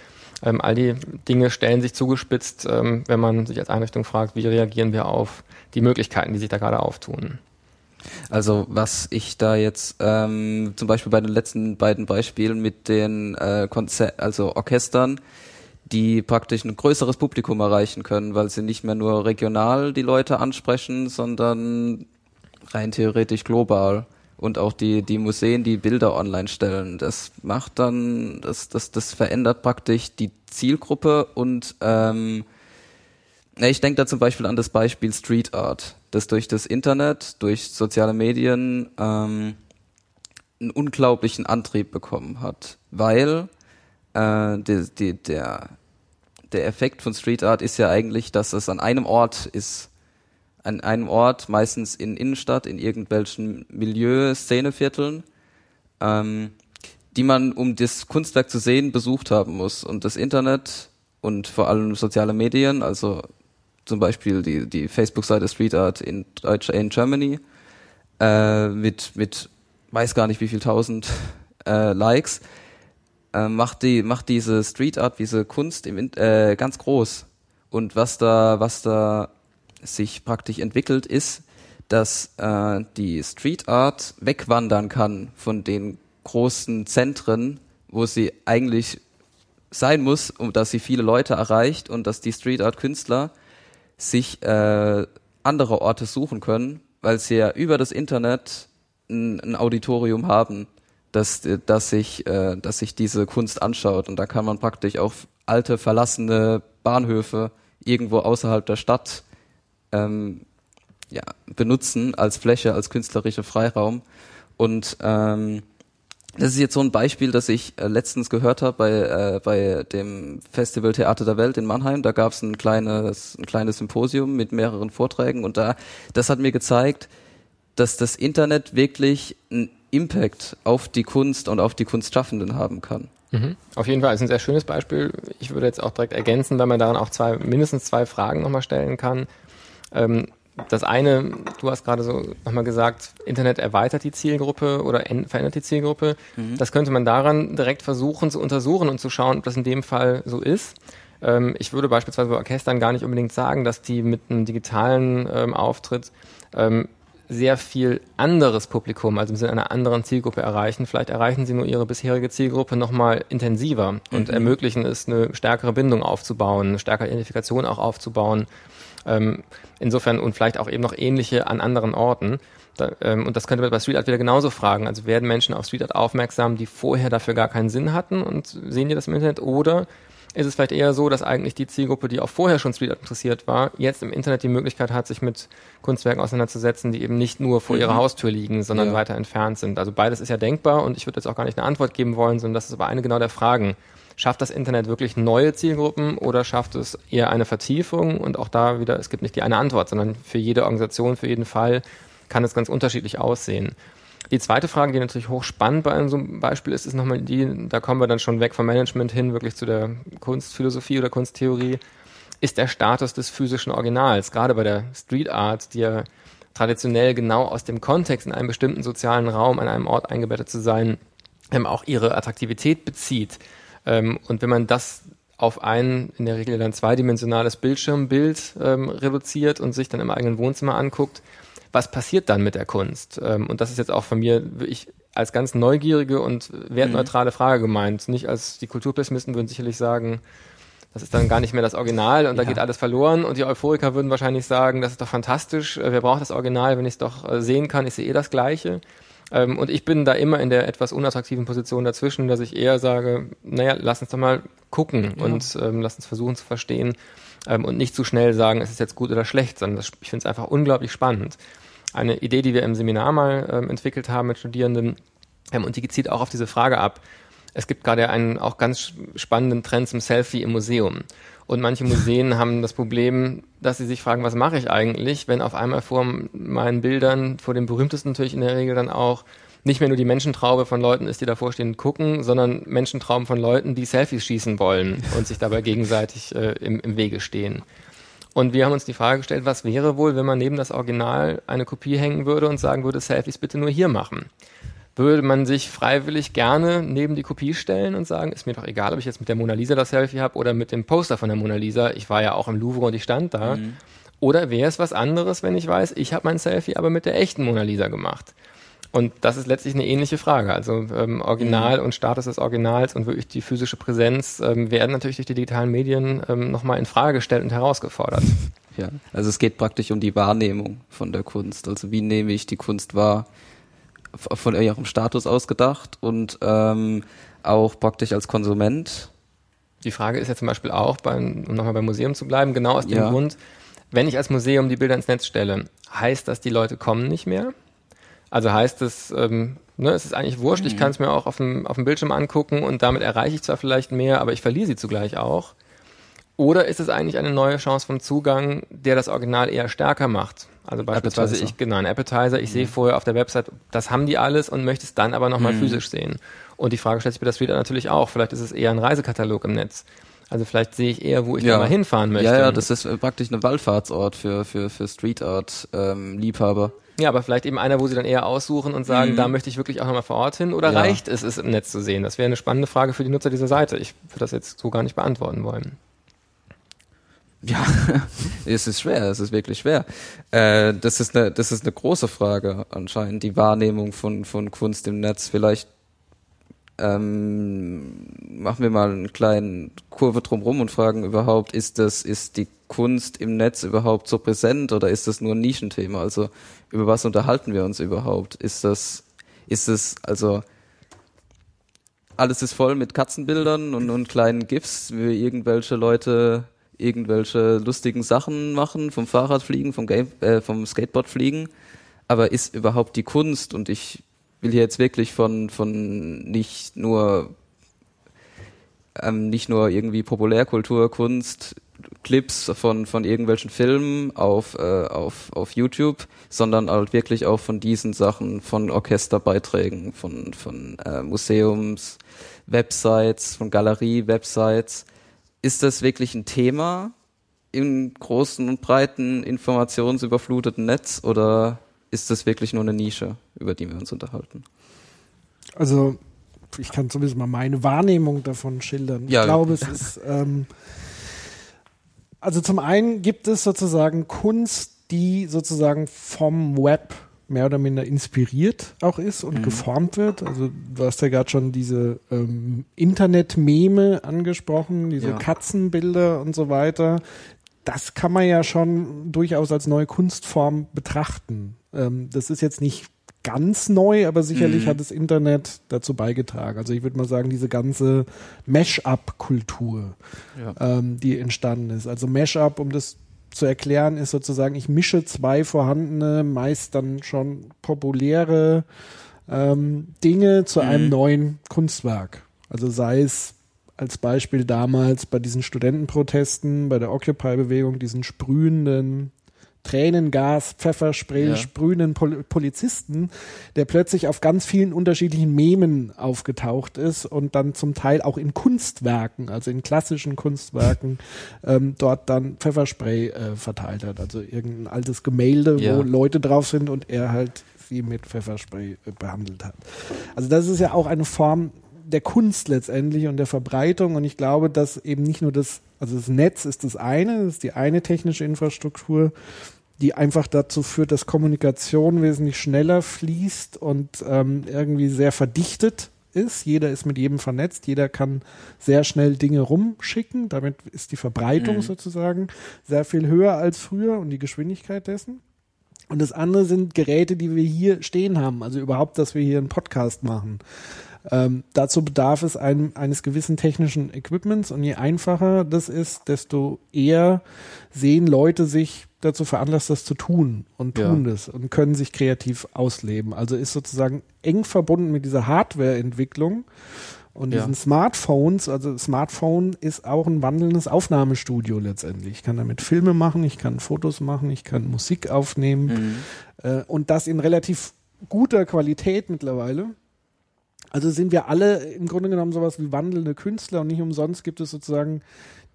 C: Ähm, all die Dinge stellen sich zugespitzt, ähm, wenn man sich als Einrichtung fragt, wie reagieren wir auf die Möglichkeiten, die sich da gerade auftun.
A: Also was ich da jetzt ähm, zum Beispiel bei den letzten beiden Beispielen mit den äh, Konzer also Orchestern die praktisch ein größeres Publikum erreichen können, weil sie nicht mehr nur regional die Leute ansprechen, sondern rein theoretisch global und auch die die Museen die Bilder online stellen. Das macht dann das das das verändert praktisch die Zielgruppe und ähm, ich denke da zum Beispiel an das Beispiel Street Art, das durch das Internet, durch soziale Medien ähm, einen unglaublichen Antrieb bekommen hat, weil äh, die, die, der der Effekt von Street Art ist ja eigentlich, dass es an einem Ort ist. An einem Ort, meistens in Innenstadt, in irgendwelchen Milieu, Szenevierteln, ähm, die man, um das Kunstwerk zu sehen, besucht haben muss. Und das Internet und vor allem soziale Medien, also zum Beispiel die, die Facebook-Seite Street Art in, in Germany, äh, mit, mit weiß gar nicht wie viel tausend äh, Likes, äh, macht die macht diese Street Art, diese Kunst im, äh, ganz groß. Und was da was da sich praktisch entwickelt ist, dass äh, die Street Art wegwandern kann von den großen Zentren, wo sie eigentlich sein muss, um dass sie viele Leute erreicht und dass die Street Art Künstler sich äh, andere Orte suchen können, weil sie ja über das Internet ein, ein Auditorium haben, dass, dass, sich, äh, dass sich diese Kunst anschaut. Und da kann man praktisch auch alte, verlassene Bahnhöfe irgendwo außerhalb der Stadt ähm, ja, benutzen als Fläche, als künstlerischer Freiraum. Und ähm, das ist jetzt so ein Beispiel, das ich äh, letztens gehört habe bei, äh, bei dem Festival Theater der Welt in Mannheim. Da gab es ein kleines, ein kleines Symposium mit mehreren Vorträgen und da, das hat mir gezeigt, dass das Internet wirklich einen Impact auf die Kunst und auf die Kunstschaffenden haben kann.
C: Mhm. Auf jeden Fall ist ein sehr schönes Beispiel. Ich würde jetzt auch direkt ergänzen, weil man daran auch zwei, mindestens zwei Fragen nochmal stellen kann. Ähm, das eine, du hast gerade so nochmal gesagt, Internet erweitert die Zielgruppe oder verändert die Zielgruppe. Mhm. Das könnte man daran direkt versuchen zu untersuchen und zu schauen, ob das in dem Fall so ist. Ähm, ich würde beispielsweise bei Orchestern gar nicht unbedingt sagen, dass die mit einem digitalen ähm, Auftritt ähm, sehr viel anderes Publikum, also im Sinne einer anderen Zielgruppe erreichen. Vielleicht erreichen sie nur ihre bisherige Zielgruppe nochmal intensiver und mhm. ermöglichen es, eine stärkere Bindung aufzubauen, eine stärkere Identifikation auch aufzubauen. Ähm, insofern und vielleicht auch eben noch ähnliche an anderen Orten. Da, ähm, und das könnte man bei Street Art wieder genauso fragen. Also werden Menschen auf Street Art aufmerksam, die vorher dafür gar keinen Sinn hatten und sehen die das im Internet? Oder ist es vielleicht eher so, dass eigentlich die Zielgruppe, die auch vorher schon Street interessiert war, jetzt im Internet die Möglichkeit hat, sich mit Kunstwerken auseinanderzusetzen, die eben nicht nur vor mhm. ihrer Haustür liegen, sondern ja. weiter entfernt sind. Also beides ist ja denkbar und ich würde jetzt auch gar nicht eine Antwort geben wollen, sondern das ist aber eine genau der Fragen. Schafft das Internet wirklich neue Zielgruppen oder schafft es eher eine Vertiefung? Und auch da wieder, es gibt nicht die eine Antwort, sondern für jede Organisation, für jeden Fall kann es ganz unterschiedlich aussehen. Die zweite Frage, die natürlich hochspannend bei so einem Beispiel ist, ist nochmal die, da kommen wir dann schon weg vom Management hin, wirklich zu der Kunstphilosophie oder Kunsttheorie, ist der Status des physischen Originals. Gerade bei der Street Art, die ja traditionell genau aus dem Kontext in einem bestimmten sozialen Raum an einem Ort eingebettet zu sein, ähm, auch ihre Attraktivität bezieht. Ähm, und wenn man das auf ein in der Regel dann zweidimensionales Bildschirmbild ähm, reduziert und sich dann im eigenen Wohnzimmer anguckt, was passiert dann mit der Kunst? Ähm, und das ist jetzt auch von mir wirklich als ganz neugierige und wertneutrale mhm. Frage gemeint. Nicht als die Kulturpessimisten würden sicherlich sagen, das ist dann gar nicht mehr das Original und ja. da geht alles verloren. Und die Euphoriker würden wahrscheinlich sagen, das ist doch fantastisch, äh, wer braucht das Original, wenn ich es doch äh, sehen kann, ich sehe eh das Gleiche. Ähm, und ich bin da immer in der etwas unattraktiven Position dazwischen, dass ich eher sage, naja, lass uns doch mal gucken ja. und ähm, lass uns versuchen zu verstehen ähm, und nicht zu schnell sagen, es ist jetzt gut oder schlecht, sondern das, ich finde es einfach unglaublich spannend. Eine Idee, die wir im Seminar mal ähm, entwickelt haben mit Studierenden, ähm, und die zieht auch auf diese Frage ab. Es gibt gerade einen auch ganz spannenden Trend zum Selfie im Museum. Und manche Museen [laughs] haben das Problem, dass sie sich fragen, was mache ich eigentlich, wenn auf einmal vor meinen Bildern, vor den berühmtesten natürlich in der Regel dann auch, nicht mehr nur die Menschentraube von Leuten ist, die davor stehen und gucken, sondern Menschentrauben von Leuten, die Selfies schießen wollen und sich dabei gegenseitig äh, im, im Wege stehen. Und wir haben uns die Frage gestellt, was wäre wohl, wenn man neben das Original eine Kopie hängen würde und sagen würde, Selfies bitte nur hier machen würde man sich freiwillig gerne neben die Kopie stellen und sagen, ist mir doch egal, ob ich jetzt mit der Mona Lisa das Selfie habe oder mit dem Poster von der Mona Lisa. Ich war ja auch im Louvre und ich stand da. Mhm. Oder wäre es was anderes, wenn ich weiß, ich habe mein Selfie aber mit der echten Mona Lisa gemacht? Und das ist letztlich eine ähnliche Frage. Also ähm, Original mhm. und Status des Originals und wirklich die physische Präsenz ähm, werden natürlich durch die digitalen Medien ähm, nochmal in Frage gestellt und herausgefordert. [laughs]
A: Ja, also es geht praktisch um die Wahrnehmung von der Kunst. Also wie nehme ich die Kunst wahr? von ihrem Status ausgedacht und ähm, auch praktisch als Konsument.
C: Die Frage ist ja zum Beispiel auch, beim, um nochmal beim Museum zu bleiben, genau aus dem ja. Grund, wenn ich als Museum die Bilder ins Netz stelle, heißt das, die Leute kommen nicht mehr? Also heißt es, ähm, ne, es ist eigentlich wurscht, mhm. ich kann es mir auch auf dem, auf dem Bildschirm angucken und damit erreiche ich zwar vielleicht mehr, aber ich verliere sie zugleich auch. Oder ist es eigentlich eine neue Chance vom Zugang, der das Original eher stärker macht? Also beispielsweise Appetizer. ich, genau, ein Appetizer, ich mhm. sehe vorher auf der Website, das haben die alles und möchte es dann aber nochmal mhm. physisch sehen. Und die Frage stellt sich bei der Street natürlich auch, vielleicht ist es eher ein Reisekatalog im Netz. Also vielleicht sehe ich eher, wo ich ja. mal hinfahren möchte.
A: Ja, ja, das ist praktisch ein Wallfahrtsort für, für, für Street Art ähm, Liebhaber.
C: Ja, aber vielleicht eben einer, wo sie dann eher aussuchen und sagen, mhm. da möchte ich wirklich auch nochmal vor Ort hin oder ja. reicht es, es im Netz zu sehen? Das wäre eine spannende Frage für die Nutzer dieser Seite. Ich würde das jetzt so gar nicht beantworten wollen.
A: Ja, [laughs] es ist schwer, es ist wirklich schwer. Äh, das ist eine, das ist eine große Frage anscheinend, die Wahrnehmung von von Kunst im Netz. Vielleicht ähm, machen wir mal einen kleinen Kurve drumrum und fragen überhaupt, ist das, ist die Kunst im Netz überhaupt so präsent oder ist das nur ein Nischenthema? Also über was unterhalten wir uns überhaupt? Ist das, ist es, also alles ist voll mit Katzenbildern und, und kleinen GIFs, wie irgendwelche Leute irgendwelche lustigen Sachen machen, vom Fahrrad fliegen, vom, Game, äh, vom Skateboard fliegen. Aber ist überhaupt die Kunst und ich will hier jetzt wirklich von, von nicht nur ähm, nicht nur irgendwie Populärkultur, Kunst, Clips von, von irgendwelchen Filmen auf, äh, auf, auf YouTube, sondern halt wirklich auch von diesen Sachen, von Orchesterbeiträgen, von, von äh, Museums, Websites, von Galerie-Websites. Ist das wirklich ein Thema im großen und breiten informationsüberfluteten Netz oder ist das wirklich nur eine Nische, über die wir uns unterhalten?
B: Also ich kann zumindest mal meine Wahrnehmung davon schildern. Ja, ich glaube, es ist ähm, also zum einen gibt es sozusagen Kunst, die sozusagen vom Web mehr oder minder inspiriert auch ist und mhm. geformt wird. Also du hast ja gerade schon diese ähm, Internet-Meme angesprochen, diese ja. Katzenbilder und so weiter. Das kann man ja schon durchaus als neue Kunstform betrachten. Ähm, das ist jetzt nicht ganz neu, aber sicherlich mhm. hat das Internet dazu beigetragen. Also ich würde mal sagen, diese ganze Mash-up-Kultur, ja. ähm, die entstanden ist. Also Mash-up, um das zu erklären, ist sozusagen, ich mische zwei vorhandene, meist dann schon populäre ähm, Dinge zu mhm. einem neuen Kunstwerk. Also sei es als Beispiel damals bei diesen Studentenprotesten, bei der Occupy-Bewegung, diesen sprühenden Tränengas, Pfefferspray, ja. sprühenden Pol Polizisten, der plötzlich auf ganz vielen unterschiedlichen Memen aufgetaucht ist und dann zum Teil auch in Kunstwerken, also in klassischen Kunstwerken, [laughs] ähm, dort dann Pfefferspray äh, verteilt hat. Also irgendein altes Gemälde, ja. wo Leute drauf sind und er halt sie mit Pfefferspray äh, behandelt hat. Also das ist ja auch eine Form der Kunst letztendlich und der Verbreitung. Und ich glaube, dass eben nicht nur das, also das Netz ist das eine, das ist die eine technische Infrastruktur, die einfach dazu führt, dass Kommunikation wesentlich schneller fließt und ähm, irgendwie sehr verdichtet ist. Jeder ist mit jedem vernetzt, jeder kann sehr schnell Dinge rumschicken. Damit ist die Verbreitung mhm. sozusagen sehr viel höher als früher und die Geschwindigkeit dessen. Und das andere sind Geräte, die wir hier stehen haben. Also überhaupt, dass wir hier einen Podcast machen. Ähm, dazu bedarf es ein, eines gewissen technischen Equipments und je einfacher das ist, desto eher sehen Leute sich dazu veranlasst, das zu tun und tun ja. das und können sich kreativ ausleben. Also ist sozusagen eng verbunden mit dieser Hardware-Entwicklung und diesen ja. Smartphones. Also Smartphone ist auch ein wandelndes Aufnahmestudio letztendlich. Ich kann damit Filme machen, ich kann Fotos machen, ich kann Musik aufnehmen mhm. äh, und das in relativ guter Qualität mittlerweile. Also sind wir alle im Grunde genommen sowas wie wandelnde Künstler und nicht umsonst gibt es sozusagen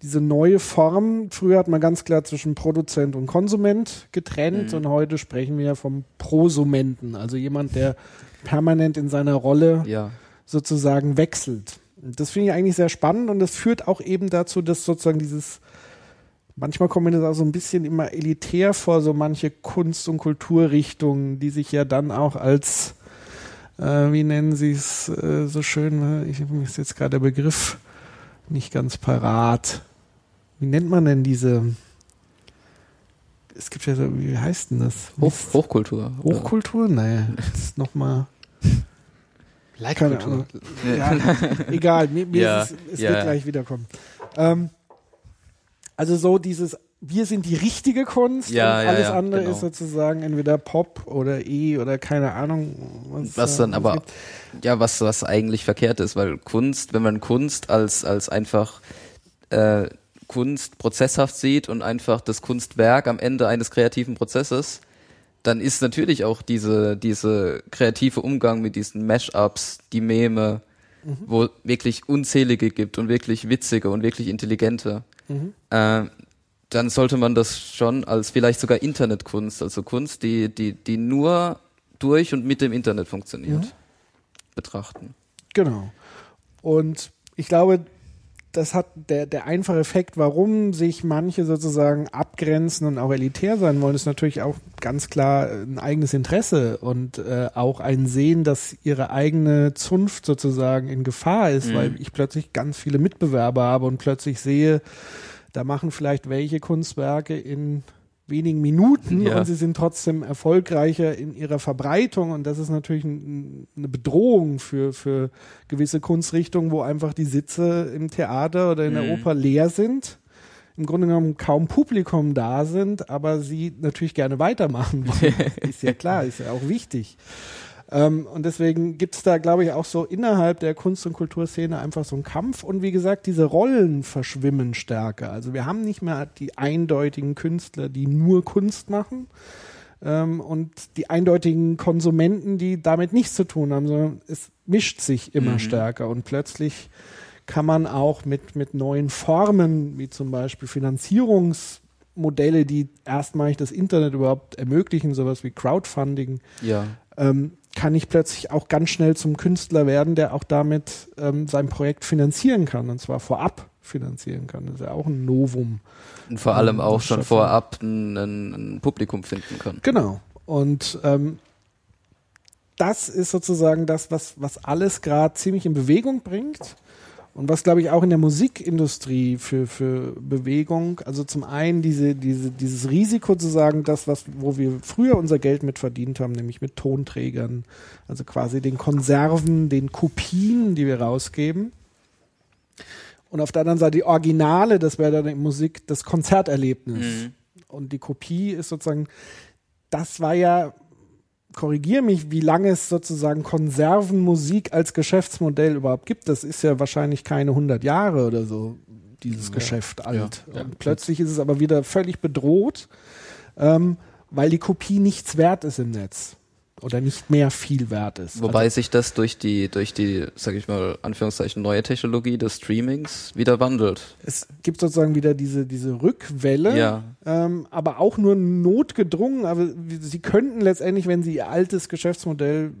B: diese neue Form. Früher hat man ganz klar zwischen Produzent und Konsument getrennt mhm. und heute sprechen wir ja vom Prosumenten, also jemand, der permanent in seiner Rolle ja. sozusagen wechselt. Das finde ich eigentlich sehr spannend und das führt auch eben dazu, dass sozusagen dieses manchmal kommt mir das auch so ein bisschen immer elitär vor, so manche Kunst- und Kulturrichtungen, die sich ja dann auch als äh, wie nennen sie es äh, so schön, ich mir ist jetzt gerade der Begriff nicht ganz parat. Wie nennt man denn diese? Es gibt ja so, wie heißt denn das?
A: Hoch, Hochkultur.
B: Hochkultur? Naja, das ist nochmal.
C: Leitkultur.
B: Ja, egal, mir, mir ja, ist es, es ja. wird gleich wiederkommen. Ähm, also so dieses wir sind die richtige Kunst
A: ja,
B: und alles
A: ja,
B: andere
A: genau.
B: ist sozusagen entweder Pop oder E oder keine Ahnung.
A: Was, was dann aber, gibt. ja, was, was eigentlich verkehrt ist, weil Kunst, wenn man Kunst als, als einfach äh, Kunst prozesshaft sieht und einfach das Kunstwerk am Ende eines kreativen Prozesses, dann ist natürlich auch diese, diese kreative Umgang mit diesen Mashups, die Meme, mhm. wo wirklich unzählige gibt und wirklich witzige und wirklich intelligente. Mhm. Äh, dann sollte man das schon als vielleicht sogar Internetkunst, also Kunst, die, die, die nur durch und mit dem Internet funktioniert, mhm. betrachten.
B: Genau. Und ich glaube, das hat der, der einfache Effekt, warum sich manche sozusagen abgrenzen und auch elitär sein wollen, ist natürlich auch ganz klar ein eigenes Interesse und äh, auch ein Sehen, dass ihre eigene Zunft sozusagen in Gefahr ist, mhm. weil ich plötzlich ganz viele Mitbewerber habe und plötzlich sehe, da machen vielleicht welche Kunstwerke in wenigen Minuten ja. und sie sind trotzdem erfolgreicher in ihrer Verbreitung und das ist natürlich ein, eine Bedrohung für, für gewisse Kunstrichtungen, wo einfach die Sitze im Theater oder in der mhm. Oper leer sind. Im Grunde genommen kaum Publikum da sind, aber sie natürlich gerne weitermachen wollen. [laughs] ist ja klar, ist ja auch wichtig. Ähm, und deswegen gibt es da, glaube ich, auch so innerhalb der Kunst- und Kulturszene einfach so einen Kampf. Und wie gesagt, diese Rollen verschwimmen stärker. Also wir haben nicht mehr die eindeutigen Künstler, die nur Kunst machen. Ähm, und die eindeutigen Konsumenten, die damit nichts zu tun haben, sondern es mischt sich immer mhm. stärker. Und plötzlich kann man auch mit, mit neuen Formen, wie zum Beispiel Finanzierungsmodelle, die erstmalig das Internet überhaupt ermöglichen, sowas wie Crowdfunding,
A: ja.
B: ähm, kann ich plötzlich auch ganz schnell zum Künstler werden, der auch damit ähm, sein Projekt finanzieren kann und zwar vorab finanzieren kann. Das ist ja auch ein Novum.
A: Und vor allem ähm, auch schon vorab ein, ein, Publikum finden kann.
B: Genau. Und ähm, das ist sozusagen das, was, was alles gerade ziemlich in Bewegung bringt. Und was, glaube ich, auch in der Musikindustrie für, für Bewegung, also zum einen diese, diese, dieses Risiko zu sagen, das, was, wo wir früher unser Geld mit verdient haben, nämlich mit Tonträgern, also quasi den Konserven, den Kopien, die wir rausgeben. Und auf der anderen Seite die Originale, das wäre dann in Musik das Konzerterlebnis. Mhm. Und die Kopie ist sozusagen, das war ja korrigiere mich, wie lange es sozusagen Konservenmusik als Geschäftsmodell überhaupt gibt. Das ist ja wahrscheinlich keine 100 Jahre oder so, dieses ja, Geschäft alt. Ja. Und plötzlich ist es aber wieder völlig bedroht, ähm, weil die Kopie nichts wert ist im Netz oder nicht mehr viel wert ist.
A: Wobei also, sich das durch die, durch die, sag ich mal, Anführungszeichen neue Technologie des Streamings wieder wandelt.
B: Es gibt sozusagen wieder diese, diese Rückwelle,
A: ja.
B: ähm, aber auch nur notgedrungen. Aber sie könnten letztendlich, wenn sie ihr altes Geschäftsmodell,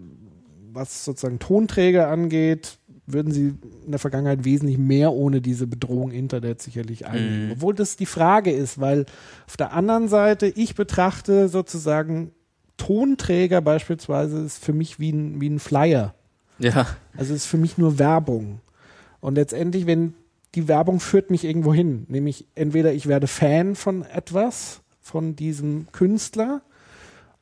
B: was sozusagen Tonträger angeht, würden sie in der Vergangenheit wesentlich mehr ohne diese Bedrohung Internet sicherlich eingehen. Mhm. Obwohl das die Frage ist, weil auf der anderen Seite ich betrachte sozusagen Tonträger beispielsweise ist für mich wie ein, wie ein Flyer.
A: Ja.
B: Also ist für mich nur Werbung. Und letztendlich, wenn die Werbung führt mich irgendwo hin, nämlich entweder ich werde Fan von etwas, von diesem Künstler,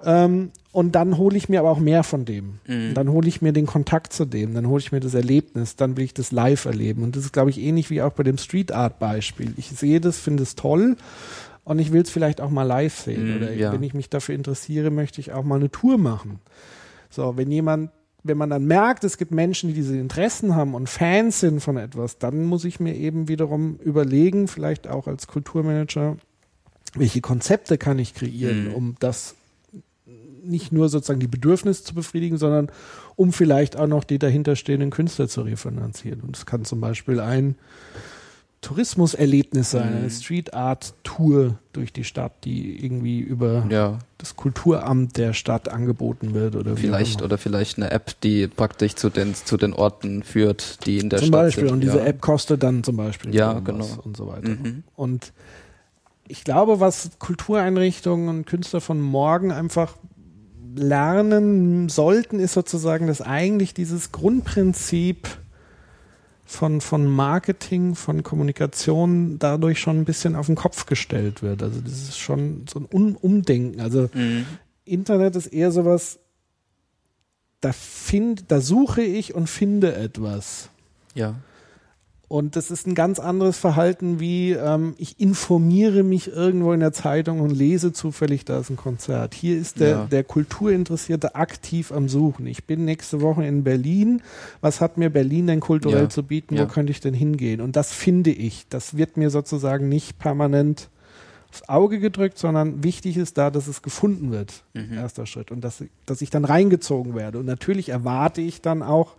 B: ähm, und dann hole ich mir aber auch mehr von dem. Mhm. Dann hole ich mir den Kontakt zu dem, dann hole ich mir das Erlebnis, dann will ich das live erleben. Und das ist, glaube ich, ähnlich wie auch bei dem Street Art Beispiel. Ich sehe das, finde es toll und ich will es vielleicht auch mal live sehen. Mm, oder ja. wenn ich mich dafür interessiere, möchte ich auch mal eine Tour machen. So, wenn jemand, wenn man dann merkt, es gibt Menschen, die diese Interessen haben und Fans sind von etwas, dann muss ich mir eben wiederum überlegen, vielleicht auch als Kulturmanager, welche Konzepte kann ich kreieren, mm. um das nicht nur sozusagen die Bedürfnisse zu befriedigen, sondern um vielleicht auch noch die dahinterstehenden Künstler zu refinanzieren. Und es kann zum Beispiel ein Tourismuserlebnis sein, eine mhm. Street Art Tour durch die Stadt, die irgendwie über
A: ja.
B: das Kulturamt der Stadt angeboten wird oder
A: vielleicht oder vielleicht eine App, die praktisch zu den zu den Orten führt, die in der
B: zum
A: Stadt
B: Beispiel.
A: sind.
B: Und diese ja. App kostet dann zum Beispiel
A: ja genau
B: und so weiter. Mhm. Und ich glaube, was Kultureinrichtungen und Künstler von morgen einfach lernen sollten, ist sozusagen, dass eigentlich dieses Grundprinzip von, von Marketing, von Kommunikation dadurch schon ein bisschen auf den Kopf gestellt wird. Also das ist schon so ein um Umdenken. Also mhm. Internet ist eher sowas, da find, da suche ich und finde etwas.
A: Ja.
B: Und das ist ein ganz anderes Verhalten wie ähm, ich informiere mich irgendwo in der Zeitung und lese zufällig, da ist ein Konzert. Hier ist der, ja. der Kulturinteressierte aktiv am Suchen. Ich bin nächste Woche in Berlin. Was hat mir Berlin denn kulturell ja. zu bieten? Ja. Wo könnte ich denn hingehen? Und das finde ich. Das wird mir sozusagen nicht permanent aufs Auge gedrückt, sondern wichtig ist da, dass es gefunden wird. Mhm. Erster Schritt. Und dass, dass ich dann reingezogen werde. Und natürlich erwarte ich dann auch,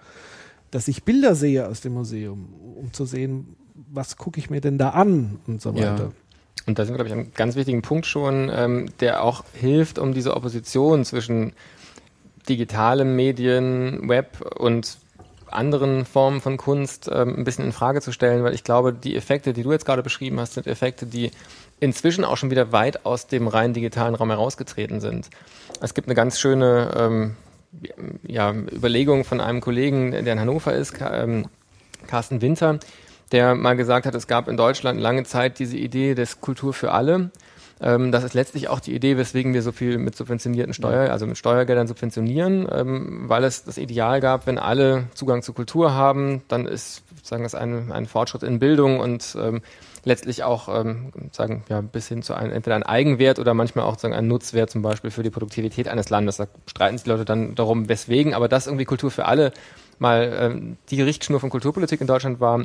B: dass ich Bilder sehe aus dem Museum, um zu sehen, was gucke ich mir denn da an und so weiter. Ja.
C: Und da sind wir, glaube ich, einem ganz wichtigen Punkt schon, ähm, der auch hilft, um diese Opposition zwischen digitalem Medien, Web und anderen Formen von Kunst ähm, ein bisschen in Frage zu stellen, weil ich glaube, die Effekte, die du jetzt gerade beschrieben hast, sind Effekte, die inzwischen auch schon wieder weit aus dem rein digitalen Raum herausgetreten sind. Es gibt eine ganz schöne ähm, ja, Überlegung von einem Kollegen, der in Hannover ist, ähm, Carsten Winter, der mal gesagt hat, es gab in Deutschland lange Zeit diese Idee des Kultur für alle. Ähm, das ist letztlich auch die Idee, weswegen wir so viel mit subventionierten Steuer, also mit Steuergeldern subventionieren, ähm, weil es das Ideal gab, wenn alle Zugang zu Kultur haben, dann ist sagen das ein, ein Fortschritt in Bildung und ähm, letztlich auch ähm, sagen ja bis hin zu einem entweder ein Eigenwert oder manchmal auch sagen ein Nutzwert zum Beispiel für die Produktivität eines Landes. Da streiten sich die Leute dann darum, weswegen, aber das irgendwie Kultur für alle mal ähm, die Richtschnur von Kulturpolitik in Deutschland war,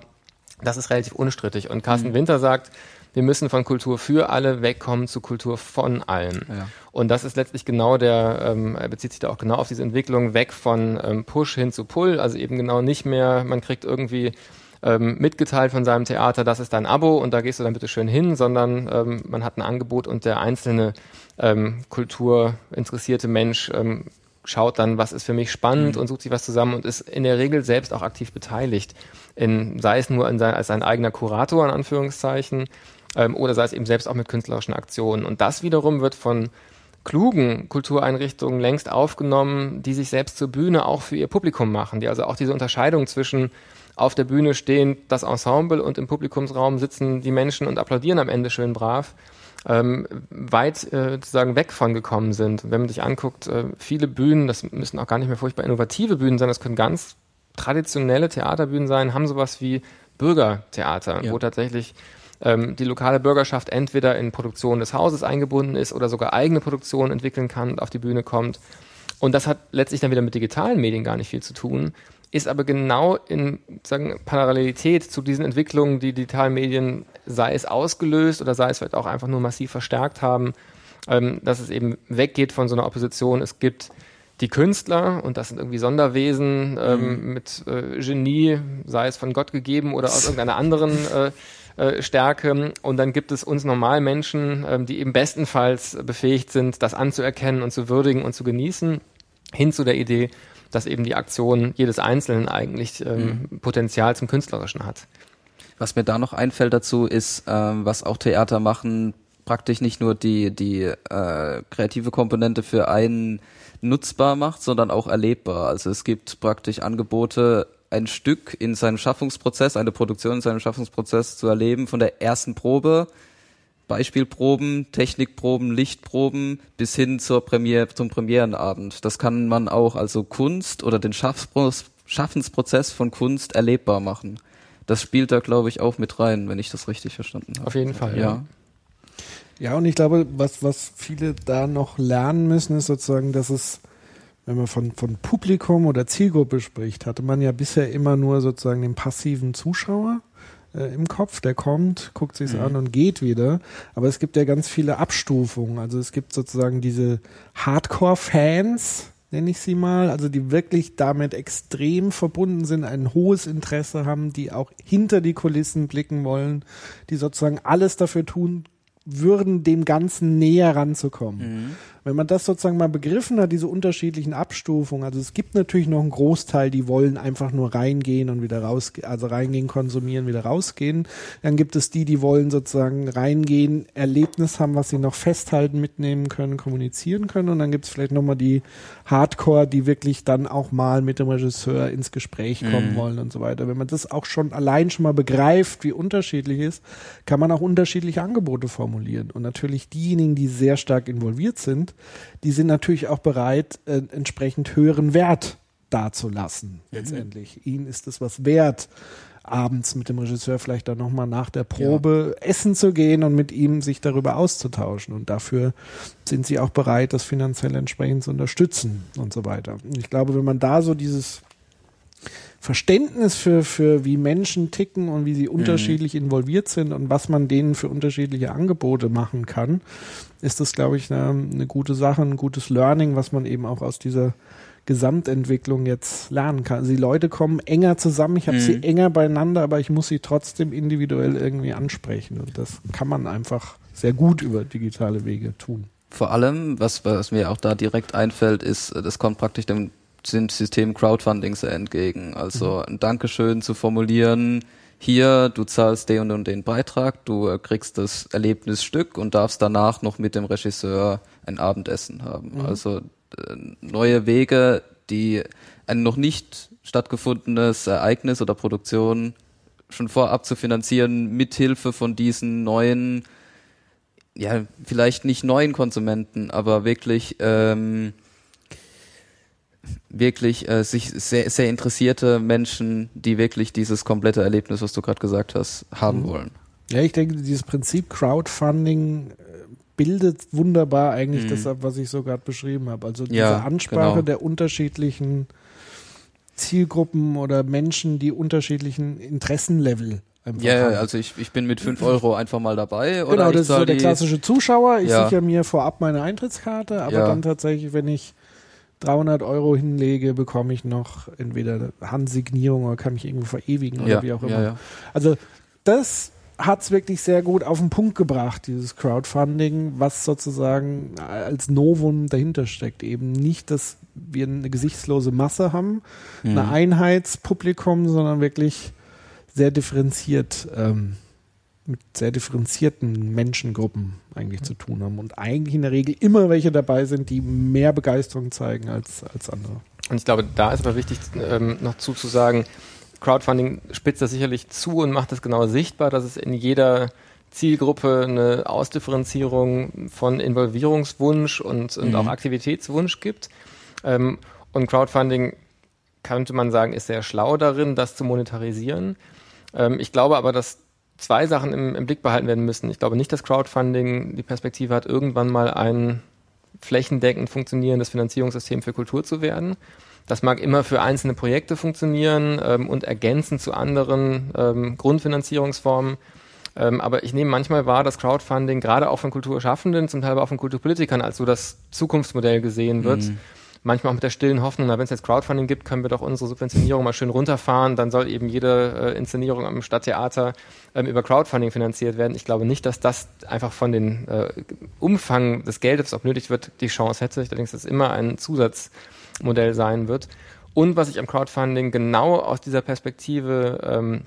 C: das ist relativ unstrittig. Und Carsten mhm. Winter sagt, wir müssen von Kultur für alle wegkommen zu Kultur von allen. Ja. Und das ist letztlich genau der, ähm, er bezieht sich da auch genau auf diese Entwicklung weg von ähm, Push hin zu Pull, also eben genau nicht mehr, man kriegt irgendwie ähm, mitgeteilt von seinem Theater, das ist dein Abo und da gehst du dann bitte schön hin, sondern ähm, man hat ein Angebot und der einzelne ähm, kulturinteressierte Mensch ähm, schaut dann, was ist für mich spannend mhm. und sucht sich was zusammen und ist in der Regel selbst auch aktiv beteiligt. In, sei es nur in sein, als sein eigener Kurator, in Anführungszeichen, ähm, oder sei es eben selbst auch mit künstlerischen Aktionen. Und das wiederum wird von klugen Kultureinrichtungen längst aufgenommen, die sich selbst zur Bühne auch für ihr Publikum machen, die also auch diese Unterscheidung zwischen auf der Bühne stehen das Ensemble und im Publikumsraum sitzen die Menschen und applaudieren am Ende schön brav, ähm, weit äh, sozusagen weg von gekommen sind. wenn man sich anguckt, äh, viele Bühnen, das müssen auch gar nicht mehr furchtbar innovative Bühnen sein, das können ganz traditionelle Theaterbühnen sein, haben sowas wie Bürgertheater, ja. wo tatsächlich ähm, die lokale Bürgerschaft entweder in Produktion des Hauses eingebunden ist oder sogar eigene Produktion entwickeln kann und auf die Bühne kommt. Und das hat letztlich dann wieder mit digitalen Medien gar nicht viel zu tun, ist aber genau in sagen, Parallelität zu diesen Entwicklungen, die digitalen Medien, sei es ausgelöst oder sei es vielleicht auch einfach nur massiv verstärkt haben, ähm, dass es eben weggeht von so einer Opposition. Es gibt die Künstler und das sind irgendwie Sonderwesen ähm, mhm. mit äh, Genie, sei es von Gott gegeben oder aus [laughs] irgendeiner anderen äh, äh, Stärke. Und dann gibt es uns Normalmenschen, ähm, die eben bestenfalls befähigt sind, das anzuerkennen und zu würdigen und zu genießen, hin zu der Idee, dass eben die Aktion jedes Einzelnen eigentlich ähm, mhm. Potenzial zum Künstlerischen hat.
A: Was mir da noch einfällt dazu ist, ähm, was auch Theater machen, praktisch nicht nur die, die äh, kreative Komponente für einen nutzbar macht, sondern auch erlebbar. Also es gibt praktisch Angebote, ein Stück in seinem Schaffungsprozess, eine Produktion in seinem Schaffungsprozess zu erleben, von der ersten Probe Beispielproben, Technikproben, Lichtproben bis hin zur Premiere, zum Premierenabend. Das kann man auch also Kunst oder den Schaffensprozess von Kunst erlebbar machen. Das spielt da, glaube ich, auch mit rein, wenn ich das richtig verstanden habe.
C: Auf jeden Fall,
B: ja. ja. Ja, und ich glaube, was, was viele da noch lernen müssen, ist sozusagen, dass es, wenn man von, von Publikum oder Zielgruppe spricht, hatte man ja bisher immer nur sozusagen den passiven Zuschauer äh, im Kopf, der kommt, guckt sich's mhm. an und geht wieder. Aber es gibt ja ganz viele Abstufungen. Also es gibt sozusagen diese Hardcore-Fans, nenne ich sie mal, also die wirklich damit extrem verbunden sind, ein hohes Interesse haben, die auch hinter die Kulissen blicken wollen, die sozusagen alles dafür tun würden, dem Ganzen näher ranzukommen. Mhm. Wenn man das sozusagen mal begriffen hat, diese unterschiedlichen Abstufungen, also es gibt natürlich noch einen Großteil, die wollen einfach nur reingehen und wieder rausgehen, also reingehen, konsumieren, wieder rausgehen. Dann gibt es die, die wollen sozusagen reingehen, Erlebnis haben, was sie noch festhalten, mitnehmen können, kommunizieren können. Und dann gibt es vielleicht nochmal die Hardcore, die wirklich dann auch mal mit dem Regisseur ins Gespräch kommen mhm. wollen und so weiter. Wenn man das auch schon allein schon mal begreift, wie unterschiedlich ist, kann man auch unterschiedliche Angebote formulieren. Und natürlich diejenigen, die sehr stark involviert sind, die sind natürlich auch bereit, äh, entsprechend höheren Wert dazulassen. Mhm. Letztendlich. Ihnen ist es was wert, abends mit dem Regisseur vielleicht dann nochmal nach der Probe ja. essen zu gehen und mit ihm sich darüber auszutauschen. Und dafür sind sie auch bereit, das finanziell entsprechend zu unterstützen und so weiter. Und ich glaube, wenn man da so dieses Verständnis für, für wie Menschen ticken und wie sie mhm. unterschiedlich involviert sind und was man denen für unterschiedliche Angebote machen kann, ist das, glaube ich, eine, eine gute Sache, ein gutes Learning, was man eben auch aus dieser Gesamtentwicklung jetzt lernen kann. Also die Leute kommen enger zusammen, ich habe mhm. sie enger beieinander, aber ich muss sie trotzdem individuell irgendwie ansprechen. Und das kann man einfach sehr gut über digitale Wege tun.
A: Vor allem, was, was mir auch da direkt einfällt, ist, das kommt praktisch dem System Crowdfunding sehr entgegen. Also mhm. ein Dankeschön zu formulieren, hier, du zahlst den und den Beitrag, du äh, kriegst das Erlebnisstück und darfst danach noch mit dem Regisseur ein Abendessen haben. Mhm. Also äh, neue Wege, die ein noch nicht stattgefundenes Ereignis oder Produktion schon vorab zu finanzieren, mithilfe von diesen neuen, ja, vielleicht nicht neuen Konsumenten, aber wirklich ähm, wirklich äh, sich sehr, sehr interessierte Menschen, die wirklich dieses komplette Erlebnis, was du gerade gesagt hast, haben mhm. wollen.
B: Ja, ich denke, dieses Prinzip Crowdfunding äh, bildet wunderbar eigentlich mhm. das ab, was ich so gerade beschrieben habe. Also diese ja, Ansprache genau. der unterschiedlichen Zielgruppen oder Menschen, die unterschiedlichen Interessenlevel
A: Einfach ja, haben. also ich, ich bin mit 5 Euro einfach mal dabei.
B: Oder genau, das ist so der klassische Zuschauer. Ich ja. sichere mir vorab meine Eintrittskarte, aber ja. dann tatsächlich, wenn ich 300 Euro hinlege, bekomme ich noch entweder Handsignierung oder kann mich irgendwo verewigen oder ja, wie auch immer. Ja, ja. Also das hat es wirklich sehr gut auf den Punkt gebracht, dieses Crowdfunding, was sozusagen als Novum dahinter steckt. Eben nicht, dass wir eine gesichtslose Masse haben, mhm. eine Einheitspublikum, sondern wirklich sehr differenziert ähm, mit sehr differenzierten Menschengruppen eigentlich zu tun haben und eigentlich in der Regel immer welche dabei sind, die mehr Begeisterung zeigen als, als andere.
C: Und ich glaube, da ist aber wichtig ähm, noch zuzusagen, Crowdfunding spitzt das sicherlich zu und macht es genau sichtbar, dass es in jeder Zielgruppe eine Ausdifferenzierung von Involvierungswunsch und, und mhm. auch Aktivitätswunsch gibt. Ähm, und Crowdfunding könnte man sagen, ist sehr schlau darin, das zu monetarisieren. Ähm, ich glaube aber, dass zwei Sachen im, im, Blick behalten werden müssen. Ich glaube nicht, dass Crowdfunding die Perspektive hat, irgendwann mal ein flächendeckend funktionierendes Finanzierungssystem für Kultur zu werden. Das mag immer für einzelne Projekte funktionieren ähm, und ergänzen zu anderen ähm, Grundfinanzierungsformen. Ähm, aber ich nehme manchmal wahr, dass Crowdfunding gerade auch von Kulturschaffenden, zum Teil auch von Kulturpolitikern als so das Zukunftsmodell gesehen wird. Mhm manchmal auch mit der stillen Hoffnung, na, wenn es jetzt Crowdfunding gibt, können wir doch unsere Subventionierung mal schön runterfahren, dann soll eben jede äh, Inszenierung am Stadttheater ähm, über Crowdfunding finanziert werden. Ich glaube nicht, dass das einfach von den äh, Umfang des Geldes, auch nötig wird, die Chance hätte. Ich denke, dass es immer ein Zusatzmodell sein wird. Und was ich am Crowdfunding genau aus dieser Perspektive ähm,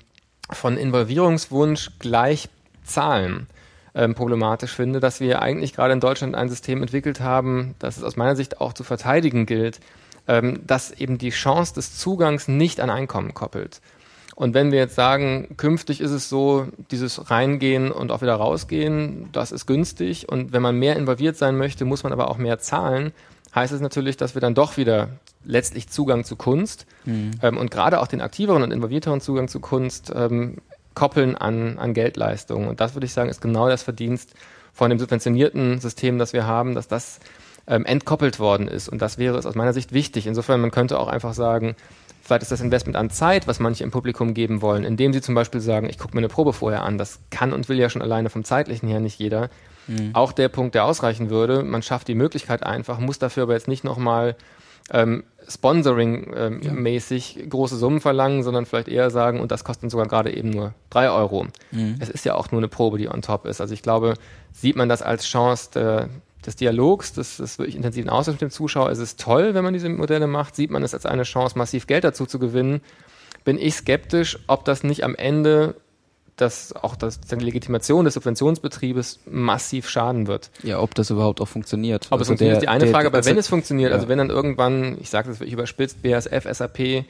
C: von Involvierungswunsch gleich zahlen ähm, problematisch finde, dass wir eigentlich gerade in Deutschland ein System entwickelt haben, das es aus meiner Sicht auch zu verteidigen gilt, ähm, das eben die Chance des Zugangs nicht an Einkommen koppelt. Und wenn wir jetzt sagen, künftig ist es so, dieses Reingehen und auch wieder rausgehen, das ist günstig. Und wenn man mehr involviert sein möchte, muss man aber auch mehr zahlen, heißt es natürlich, dass wir dann doch wieder letztlich Zugang zu Kunst mhm. ähm, und gerade auch den aktiveren und involvierteren Zugang zu Kunst ähm, koppeln an, an Geldleistungen. Und das würde ich sagen, ist genau das Verdienst von dem subventionierten System, das wir haben, dass das ähm, entkoppelt worden ist. Und das wäre es aus meiner Sicht wichtig. Insofern, man könnte auch einfach sagen, vielleicht ist das Investment an Zeit, was manche im Publikum geben wollen, indem sie zum Beispiel sagen, ich gucke mir eine Probe vorher an. Das kann und will ja schon alleine vom zeitlichen her nicht jeder. Mhm. Auch der Punkt, der ausreichen würde, man schafft die Möglichkeit einfach, muss dafür aber jetzt nicht nochmal ähm, Sponsoring-mäßig ähm, ja. große Summen verlangen, sondern vielleicht eher sagen, und das kostet sogar gerade eben nur drei Euro. Mhm. Es ist ja auch nur eine Probe, die on top ist. Also ich glaube, sieht man das als Chance der, des Dialogs, des, des wirklich intensiven Austauschs mit dem Zuschauer, es ist toll, wenn man diese Modelle macht, sieht man es als eine Chance, massiv Geld dazu zu gewinnen, bin ich skeptisch, ob das nicht am Ende dass auch das, die Legitimation des Subventionsbetriebes massiv schaden wird.
A: Ja, ob das überhaupt auch funktioniert.
C: Ob also es funktioniert, der, ist die eine der, Frage, aber also, wenn es funktioniert, also ja. also wenn dann irgendwann, ich sage das wirklich überspitzt, BASF, SAP,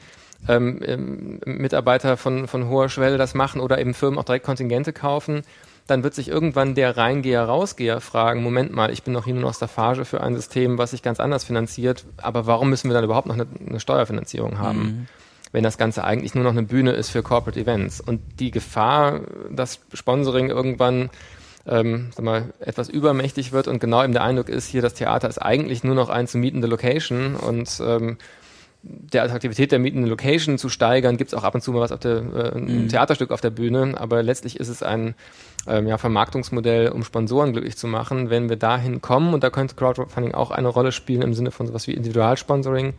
C: ähm, ähm, Mitarbeiter von, von hoher Schwelle das machen oder eben Firmen auch direkt Kontingente kaufen, dann wird sich irgendwann der Reingeher, Rausgeher fragen, Moment mal, ich bin doch hier nur noch Staffage für ein System, was sich ganz anders finanziert, aber warum müssen wir dann überhaupt noch eine, eine Steuerfinanzierung haben? Mhm wenn das Ganze eigentlich nur noch eine Bühne ist für Corporate Events. Und die Gefahr, dass Sponsoring irgendwann ähm, sag mal, etwas übermächtig wird und genau eben der Eindruck ist, hier das Theater ist eigentlich nur noch ein zu mietende Location und ähm, der Attraktivität der mietenden Location zu steigern, gibt es auch ab und zu mal was auf der, äh, ein mhm. Theaterstück auf der Bühne, aber letztlich ist es ein ähm, ja, Vermarktungsmodell, um Sponsoren glücklich zu machen. Wenn wir dahin kommen, und da könnte Crowdfunding auch eine Rolle spielen im Sinne von sowas wie Individualsponsoring,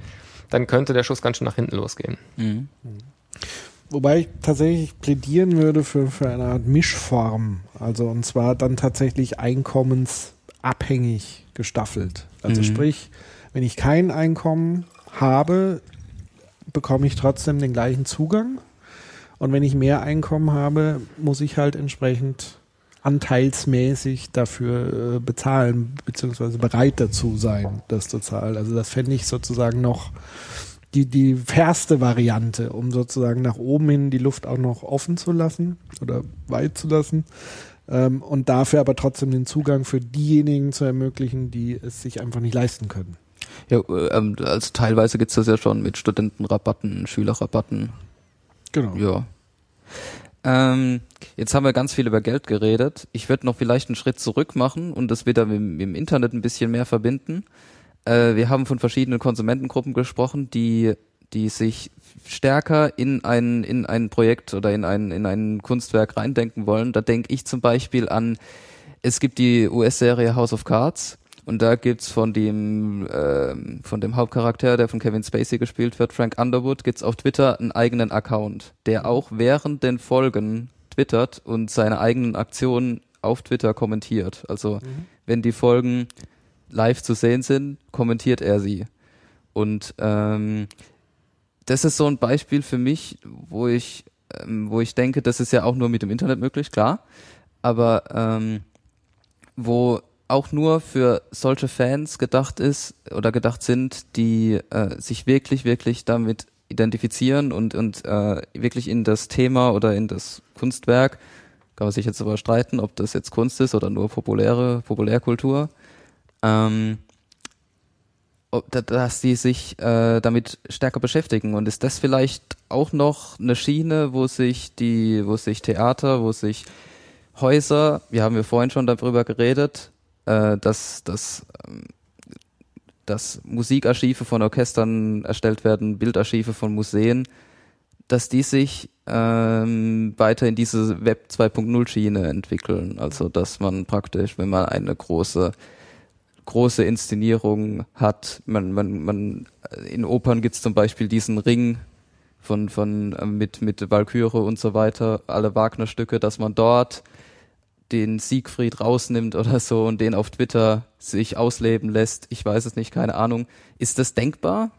C: dann könnte der Schuss ganz schön nach hinten losgehen. Mhm.
B: Wobei ich tatsächlich plädieren würde für, für eine Art Mischform. Also und zwar dann tatsächlich einkommensabhängig gestaffelt. Also mhm. sprich, wenn ich kein Einkommen habe, bekomme ich trotzdem den gleichen Zugang. Und wenn ich mehr Einkommen habe, muss ich halt entsprechend anteilsmäßig dafür äh, bezahlen, beziehungsweise bereit dazu sein, das zu zahlen. Also das fände ich sozusagen noch die, die fairste Variante, um sozusagen nach oben hin die Luft auch noch offen zu lassen oder weit zu lassen. Ähm, und dafür aber trotzdem den Zugang für diejenigen zu ermöglichen, die es sich einfach nicht leisten können.
A: Ja, äh, ähm, also teilweise gibt es das ja schon mit Studentenrabatten, Schülerrabatten.
B: Genau.
A: Ja. Ähm, jetzt haben wir ganz viel über Geld geredet. Ich würde noch vielleicht einen Schritt zurück machen und das wieder mit, dem Internet ein bisschen mehr verbinden. Äh, wir haben von verschiedenen Konsumentengruppen gesprochen, die die sich stärker in ein in ein Projekt oder in ein in ein Kunstwerk reindenken wollen. Da denke ich zum Beispiel an es gibt die US-Serie House of Cards und da gibt's von dem äh, von dem Hauptcharakter, der von Kevin Spacey gespielt wird, Frank Underwood, gibt's auf Twitter einen eigenen Account, der auch während den Folgen twittert und seine eigenen Aktionen auf Twitter kommentiert. Also mhm. wenn die Folgen live zu sehen sind, kommentiert er sie. Und ähm, das ist so ein Beispiel für mich, wo ich, ähm, wo ich denke, das ist ja auch nur mit dem Internet möglich, klar, aber ähm, wo auch nur für solche Fans gedacht ist oder gedacht sind, die äh, sich wirklich, wirklich damit identifizieren und, und äh, wirklich in das Thema oder in das Kunstwerk, kann man sich jetzt aber streiten, ob das jetzt Kunst ist oder nur populäre, Populärkultur, ähm, dass die sich äh, damit stärker beschäftigen. Und ist das vielleicht auch noch eine Schiene, wo sich die, wo sich Theater, wo sich Häuser, wir haben ja vorhin schon darüber geredet, äh, dass, dass, ähm, dass Musikarchive von Orchestern erstellt werden, Bildarchive von Museen, dass die sich ähm, weiter in diese Web 2.0 Schiene entwickeln. Also dass man praktisch, wenn man eine große große Inszenierung hat, man, man, man in Opern gibt's zum Beispiel diesen Ring von, von äh, mit, mit Walküre und so weiter, alle Wagner-Stücke, dass man dort den Siegfried rausnimmt oder so und den auf Twitter sich ausleben lässt. Ich weiß es nicht, keine Ahnung. Ist das denkbar?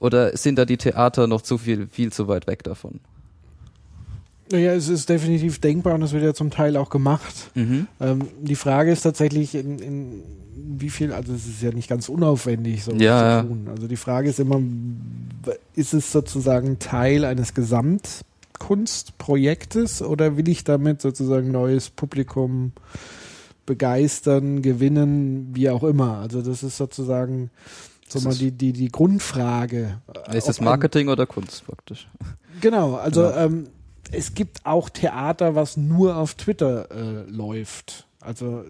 A: Oder sind da die Theater noch zu viel, viel zu weit weg davon?
B: Naja, es ist definitiv denkbar und es wird ja zum Teil auch gemacht. Mhm. Ähm, die Frage ist tatsächlich, in, in wie viel, also es ist ja nicht ganz unaufwendig, so
A: ja, zu tun.
B: Also die Frage ist immer, ist es sozusagen Teil eines Gesamt Kunstprojektes oder will ich damit sozusagen neues Publikum begeistern, gewinnen, wie auch immer? Also das ist sozusagen so mal die, die, die Grundfrage.
A: Ist das Marketing oder Kunst praktisch?
B: Genau, also ja. ähm, es gibt auch Theater, was nur auf Twitter äh, läuft. Also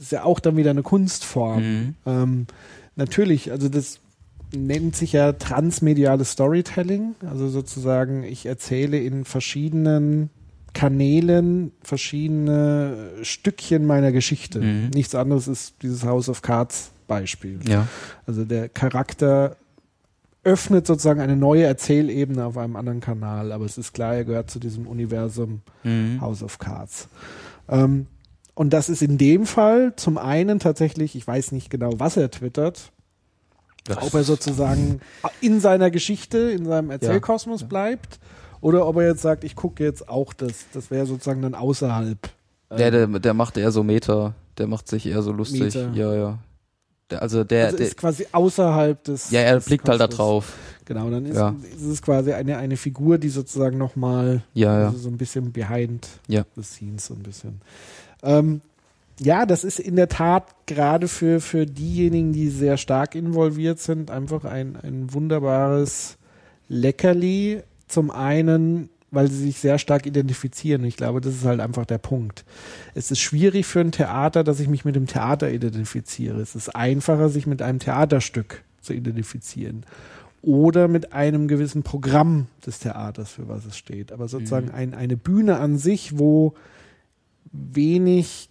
B: ist ja auch dann wieder eine Kunstform. Mhm. Ähm, natürlich, also das nennt sich ja transmediales Storytelling. Also sozusagen, ich erzähle in verschiedenen Kanälen verschiedene Stückchen meiner Geschichte. Mhm. Nichts anderes ist dieses House of Cards Beispiel.
A: Ja.
B: Also der Charakter öffnet sozusagen eine neue Erzählebene auf einem anderen Kanal, aber es ist klar, er gehört zu diesem Universum mhm. House of Cards. Ähm, und das ist in dem Fall zum einen tatsächlich, ich weiß nicht genau, was er twittert, das ob er sozusagen in seiner Geschichte, in seinem Erzählkosmos ja. bleibt oder ob er jetzt sagt, ich gucke jetzt auch das. Das wäre sozusagen dann außerhalb.
A: Der, der, der macht eher so Meter, der macht sich eher so lustig. Meter. Ja, ja. Der, also der, also
B: der ist quasi außerhalb des.
A: Ja, er blickt halt da drauf.
B: Genau, dann ist, ja. ist es quasi eine, eine Figur, die sozusagen nochmal
A: ja, ja.
B: Also so ein bisschen behind
A: ja.
B: the scenes so ein bisschen. Ähm, ja, das ist in der Tat gerade für, für diejenigen, die sehr stark involviert sind, einfach ein, ein wunderbares Leckerli. Zum einen, weil sie sich sehr stark identifizieren. Ich glaube, das ist halt einfach der Punkt. Es ist schwierig für ein Theater, dass ich mich mit dem Theater identifiziere. Es ist einfacher, sich mit einem Theaterstück zu identifizieren. Oder mit einem gewissen Programm des Theaters, für was es steht. Aber sozusagen mhm. ein, eine Bühne an sich, wo wenig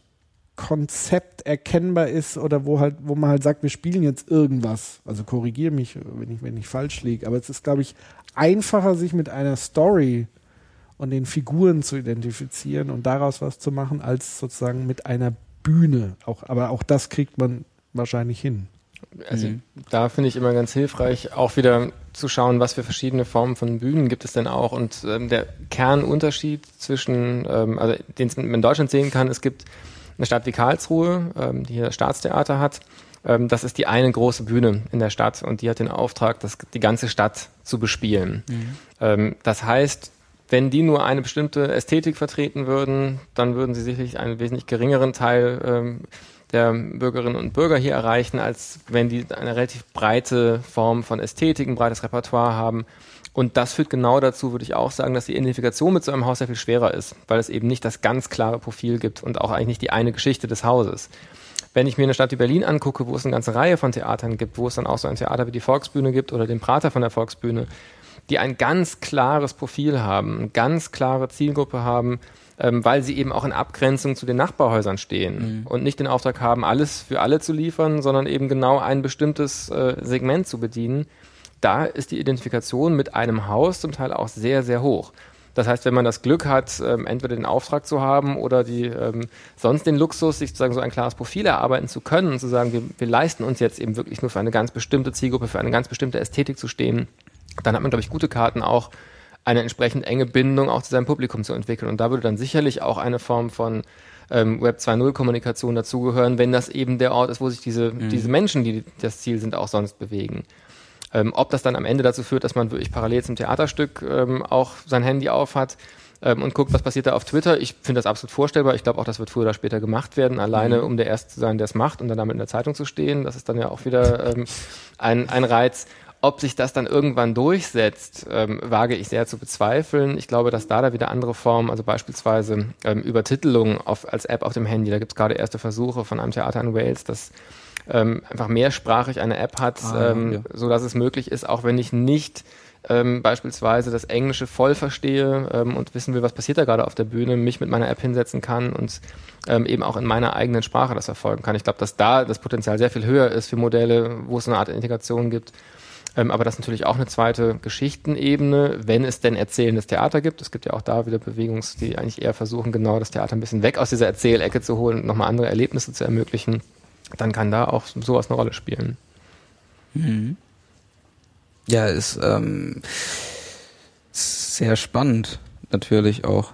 B: Konzept erkennbar ist oder wo halt, wo man halt sagt, wir spielen jetzt irgendwas. Also korrigiere mich, wenn ich, wenn ich falsch liege. Aber es ist, glaube ich, einfacher, sich mit einer Story und den Figuren zu identifizieren und daraus was zu machen, als sozusagen mit einer Bühne. Auch, aber auch das kriegt man wahrscheinlich hin.
C: Also mhm. da finde ich immer ganz hilfreich, auch wieder zu schauen, was für verschiedene Formen von Bühnen gibt es denn auch. Und ähm, der Kernunterschied zwischen, ähm, also den man in Deutschland sehen kann, es gibt eine Stadt wie Karlsruhe, ähm, die hier das Staatstheater hat. Ähm, das ist die eine große Bühne in der Stadt und die hat den Auftrag, das, die ganze Stadt zu bespielen. Mhm. Ähm, das heißt, wenn die nur eine bestimmte Ästhetik vertreten würden, dann würden sie sicherlich einen wesentlich geringeren Teil ähm, der Bürgerinnen und Bürger hier erreichen, als wenn die eine relativ breite Form von Ästhetik, ein breites Repertoire haben. Und das führt genau dazu, würde ich auch sagen, dass die Identifikation mit so einem Haus sehr viel schwerer ist, weil es eben nicht das ganz klare Profil gibt und auch eigentlich nicht die eine Geschichte des Hauses. Wenn ich mir eine Stadt wie Berlin angucke, wo es eine ganze Reihe von Theatern gibt, wo es dann auch so ein Theater wie die Volksbühne gibt oder den Prater von der Volksbühne, die ein ganz klares Profil haben, eine ganz klare Zielgruppe haben, ähm, weil sie eben auch in Abgrenzung zu den Nachbarhäusern stehen mhm. und nicht den Auftrag haben, alles für alle zu liefern, sondern eben genau ein bestimmtes äh, Segment zu bedienen. Da ist die Identifikation mit einem Haus zum Teil auch sehr, sehr hoch. Das heißt, wenn man das Glück hat, ähm, entweder den Auftrag zu haben oder die ähm, sonst den Luxus, sich sozusagen so ein klares Profil erarbeiten zu können und zu sagen, wir, wir leisten uns jetzt eben wirklich nur für eine ganz bestimmte Zielgruppe, für eine ganz bestimmte Ästhetik zu stehen, dann hat man, glaube ich, gute Karten auch eine entsprechend enge Bindung auch zu seinem Publikum zu entwickeln. Und da würde dann sicherlich auch eine Form von ähm, Web 2.0 Kommunikation dazugehören, wenn das eben der Ort ist, wo sich diese, mhm. diese Menschen, die das Ziel sind, auch sonst bewegen. Ähm, ob das dann am Ende dazu führt, dass man wirklich parallel zum Theaterstück ähm, auch sein Handy aufhat ähm, und guckt, was passiert da auf Twitter. Ich finde das absolut vorstellbar. Ich glaube auch, das wird früher oder später gemacht werden, alleine mhm. um der Erste zu sein, der es macht und dann damit in der Zeitung zu stehen. Das ist dann ja auch wieder ähm, ein, ein Reiz. Ob sich das dann irgendwann durchsetzt, ähm, wage ich sehr zu bezweifeln. Ich glaube, dass da da wieder andere Formen, also beispielsweise ähm, Übertitelung auf, als App auf dem Handy, da gibt es gerade erste Versuche von einem Theater in Wales, das ähm, einfach mehrsprachig eine App hat, ah, ähm, ja. so dass es möglich ist, auch wenn ich nicht ähm, beispielsweise das Englische voll verstehe ähm, und wissen will, was passiert da gerade auf der Bühne, mich mit meiner App hinsetzen kann und ähm, eben auch in meiner eigenen Sprache das verfolgen kann. Ich glaube, dass da das Potenzial sehr viel höher ist für Modelle, wo es eine Art Integration gibt ähm, aber das ist natürlich auch eine zweite Geschichtenebene, wenn es denn erzählendes Theater gibt. Es gibt ja auch da wieder Bewegungs, die eigentlich eher versuchen, genau das Theater ein bisschen weg aus dieser Erzählecke zu holen und nochmal andere Erlebnisse zu ermöglichen. Dann kann da auch sowas eine Rolle spielen.
A: Mhm. Ja, ist ähm, sehr spannend, natürlich auch.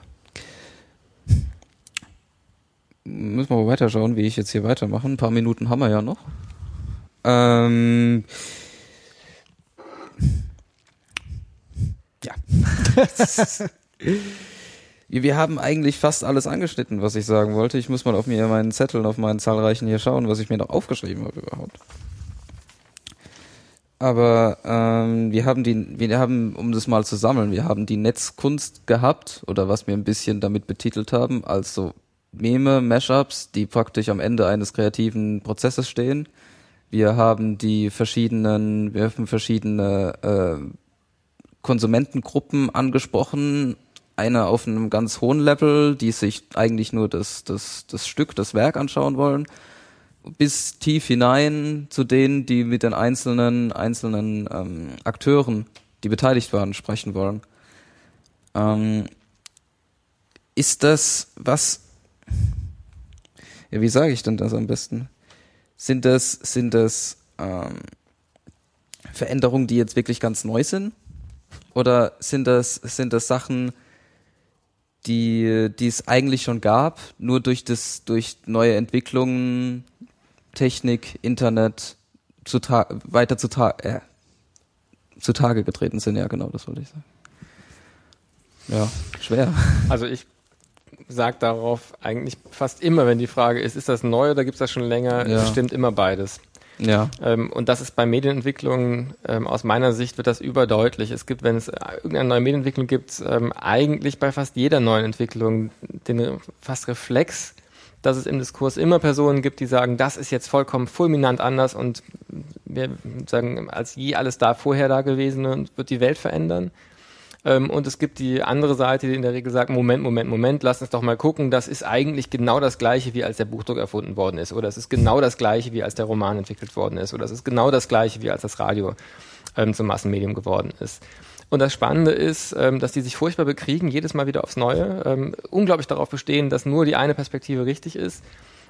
A: Müssen wir mal weiterschauen, wie ich jetzt hier weitermache. Ein paar Minuten haben wir ja noch. Ähm, ja. [laughs] Wir haben eigentlich fast alles angeschnitten, was ich sagen wollte. Ich muss mal auf mir meinen Zetteln, auf meinen zahlreichen hier schauen, was ich mir noch aufgeschrieben habe überhaupt. Aber ähm, wir haben die, wir haben, um das mal zu sammeln, wir haben die Netzkunst gehabt oder was wir ein bisschen damit betitelt haben, als so Meme, Mashups, die praktisch am Ende eines kreativen Prozesses stehen. Wir haben die verschiedenen, wir haben verschiedene äh, Konsumentengruppen angesprochen. Eine auf einem ganz hohen Level, die sich eigentlich nur das, das, das Stück, das Werk anschauen wollen, bis tief hinein zu denen, die mit den einzelnen, einzelnen ähm, Akteuren, die beteiligt waren, sprechen wollen. Ähm, ist das was, ja, wie sage ich denn das am besten? Sind das, sind das ähm, Veränderungen, die jetzt wirklich ganz neu sind? Oder sind das, sind das Sachen, die, die es eigentlich schon gab, nur durch das, durch neue Entwicklungen, Technik, Internet zu weiter zu äh, zutage getreten sind, ja genau, das wollte ich sagen. Ja, schwer.
C: Also ich sagt darauf eigentlich fast immer, wenn die Frage ist, ist das neu oder gibt es das schon länger, ja. stimmt immer beides.
A: Ja.
C: Ähm, und das ist bei Medienentwicklung, ähm, aus meiner Sicht wird das überdeutlich. Es gibt, wenn es irgendeine neue Medienentwicklung gibt, ähm, eigentlich bei fast jeder neuen Entwicklung den fast Reflex, dass es im Diskurs immer Personen gibt, die sagen, das ist jetzt vollkommen fulminant anders und wir sagen, als je alles da vorher da gewesen und wird die Welt verändern. Ähm, und es gibt die andere Seite, die in der Regel sagt, Moment, Moment, Moment, lass uns doch mal gucken, das ist eigentlich genau das gleiche, wie als der Buchdruck erfunden worden ist. Oder es ist genau das gleiche, wie als der Roman entwickelt worden ist. Oder es ist genau das gleiche, wie als das Radio ähm, zum Massenmedium geworden ist. Und das Spannende ist, ähm, dass die sich furchtbar bekriegen, jedes Mal wieder aufs Neue, ähm, unglaublich darauf bestehen, dass nur die eine Perspektive richtig ist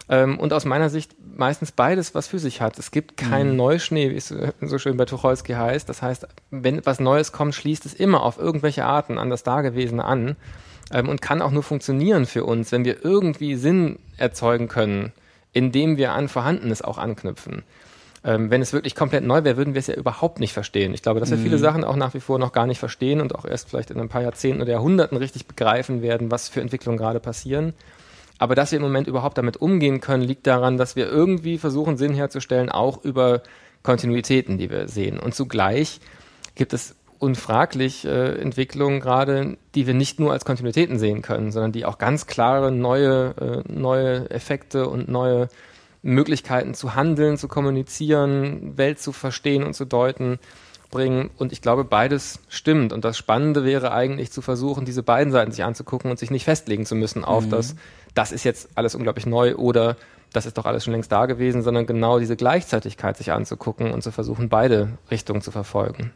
C: Ähm, und aus meiner Sicht meistens beides, was für sich hat. Es gibt keinen mhm. Neuschnee, wie es so schön bei Tucholsky heißt. Das heißt, wenn etwas Neues kommt, schließt es immer auf irgendwelche Arten an das Dagewesene an ähm, und kann auch nur funktionieren für uns, wenn wir irgendwie Sinn erzeugen können, indem wir an Vorhandenes auch anknüpfen. Ähm, wenn es wirklich komplett neu wäre, würden wir es ja überhaupt nicht verstehen. Ich glaube, dass wir mhm. viele Sachen auch nach wie vor noch gar nicht verstehen und auch erst vielleicht in ein paar Jahrzehnten oder Jahrhunderten richtig begreifen werden, was für Entwicklungen gerade passieren. Aber dass wir im Moment überhaupt damit umgehen können, liegt daran, dass wir irgendwie versuchen, Sinn herzustellen, auch über Kontinuitäten, die wir sehen. Und zugleich gibt es unfraglich äh, Entwicklungen gerade, die wir nicht nur als Kontinuitäten sehen können, sondern die auch ganz klare neue, äh, neue Effekte und neue Möglichkeiten zu handeln, zu kommunizieren, Welt zu verstehen und zu deuten bringen. Und ich glaube, beides stimmt. Und das Spannende wäre eigentlich zu versuchen, diese beiden Seiten sich anzugucken und sich nicht festlegen zu müssen auf mhm. das, das ist jetzt alles unglaublich neu oder das ist doch alles schon längst da gewesen, sondern genau diese Gleichzeitigkeit sich anzugucken und zu versuchen, beide Richtungen zu verfolgen.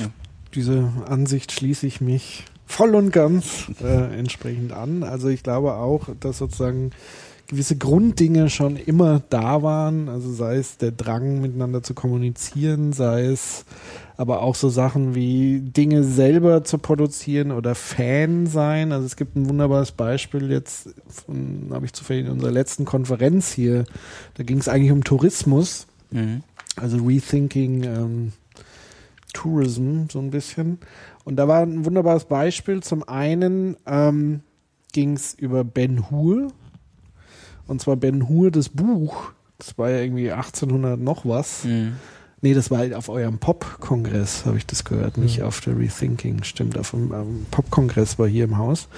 B: Ja. Diese Ansicht schließe ich mich voll und ganz äh, entsprechend an. Also ich glaube auch, dass sozusagen gewisse Grunddinge schon immer da waren. Also sei es der Drang, miteinander zu kommunizieren, sei es aber auch so Sachen wie Dinge selber zu produzieren oder Fan sein. Also es gibt ein wunderbares Beispiel jetzt, habe ich zufällig in unserer letzten Konferenz hier, da ging es eigentlich um Tourismus, mhm. also Rethinking ähm, Tourism so ein bisschen. Und da war ein wunderbares Beispiel. Zum einen ähm, ging es über Ben Hur. Und zwar Ben Hur, das Buch. Das war ja irgendwie 1800 noch was. Mhm. Nee, das war halt auf eurem Pop-Kongress, habe ich das gehört, nicht mhm. auf der Rethinking. Stimmt, auf dem ähm, Pop-Kongress war hier im Haus.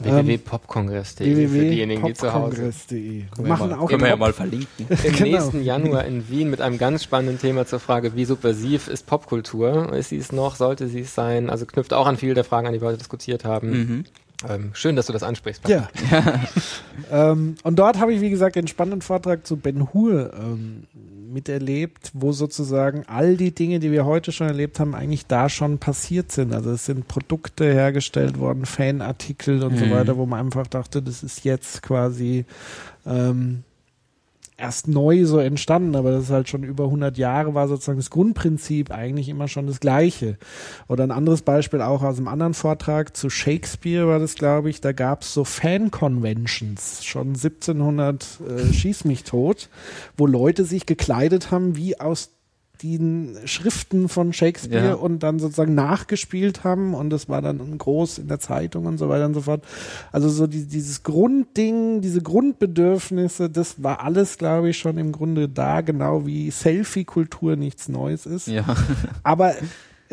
C: www.popkongress.de
B: www. für diejenigen, die zu Hause
A: Wir machen auch Können wir ja mal verlinken. [laughs]
C: Im genau. nächsten Januar in Wien mit einem ganz spannenden Thema zur Frage, wie subversiv ist Popkultur? Ist sie es noch? Sollte sie es sein? Also knüpft auch an viele der Fragen an, die wir heute diskutiert haben. Mhm. Ähm, schön, dass du das ansprichst.
B: Ja. [laughs] ähm, und dort habe ich, wie gesagt, einen spannenden Vortrag zu Ben Hur ähm, miterlebt, wo sozusagen all die Dinge, die wir heute schon erlebt haben, eigentlich da schon passiert sind. Also es sind Produkte hergestellt worden, Fanartikel und mhm. so weiter, wo man einfach dachte, das ist jetzt quasi ähm, erst neu so entstanden, aber das ist halt schon über 100 Jahre war sozusagen das Grundprinzip eigentlich immer schon das gleiche. Oder ein anderes Beispiel auch aus einem anderen Vortrag zu Shakespeare war das, glaube ich, da gab es so Fan-Conventions, schon 1700 äh, schieß mich tot, wo Leute sich gekleidet haben wie aus die Schriften von Shakespeare ja. und dann sozusagen nachgespielt haben und das war dann groß in der Zeitung und so weiter und so fort. Also so die, dieses Grundding, diese Grundbedürfnisse, das war alles, glaube ich, schon im Grunde da, genau wie Selfie-Kultur nichts Neues ist.
A: Ja.
B: Aber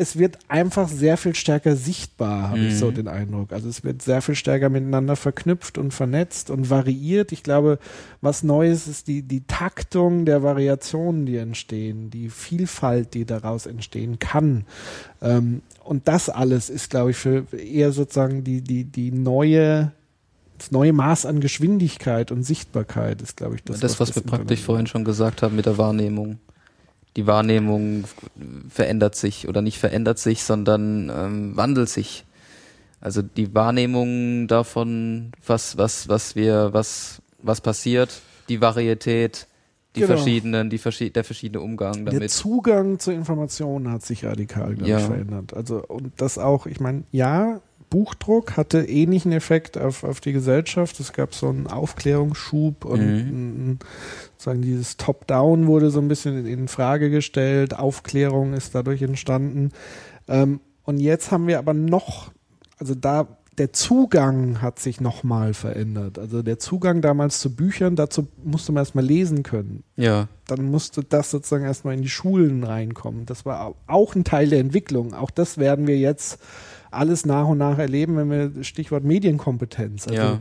B: es wird einfach sehr viel stärker sichtbar, habe mhm. ich so mhm. den Eindruck. Also es wird sehr viel stärker miteinander verknüpft und vernetzt und variiert. Ich glaube, was Neues ist die, die Taktung der Variationen, die entstehen, die Vielfalt, die daraus entstehen kann. Ähm, und das alles ist, glaube ich, für eher sozusagen die, die, die neue das neue Maß an Geschwindigkeit und Sichtbarkeit ist, glaube ich,
A: das. Das, was, was wir praktisch vorhin schon gesagt haben mit der Wahrnehmung die Wahrnehmung verändert sich oder nicht verändert sich, sondern ähm, wandelt sich. Also die Wahrnehmung davon, was, was, was wir, was, was passiert, die Varietät, die genau. verschiedenen, die verschi der verschiedene Umgang damit.
B: Der Zugang zur Information hat sich radikal, glaube ja. ich, verändert. Also, und das auch, ich meine, ja, Buchdruck hatte ähnlichen Effekt auf, auf die Gesellschaft. Es gab so einen Aufklärungsschub und mhm. Sagen dieses Top-Down wurde so ein bisschen in Frage gestellt. Aufklärung ist dadurch entstanden. Ähm, und jetzt haben wir aber noch, also da der Zugang hat sich nochmal verändert. Also der Zugang damals zu Büchern, dazu musste man erstmal lesen können.
A: Ja.
B: Dann musste das sozusagen erstmal in die Schulen reinkommen. Das war auch ein Teil der Entwicklung. Auch das werden wir jetzt alles nach und nach erleben, wenn wir Stichwort Medienkompetenz. Also ja.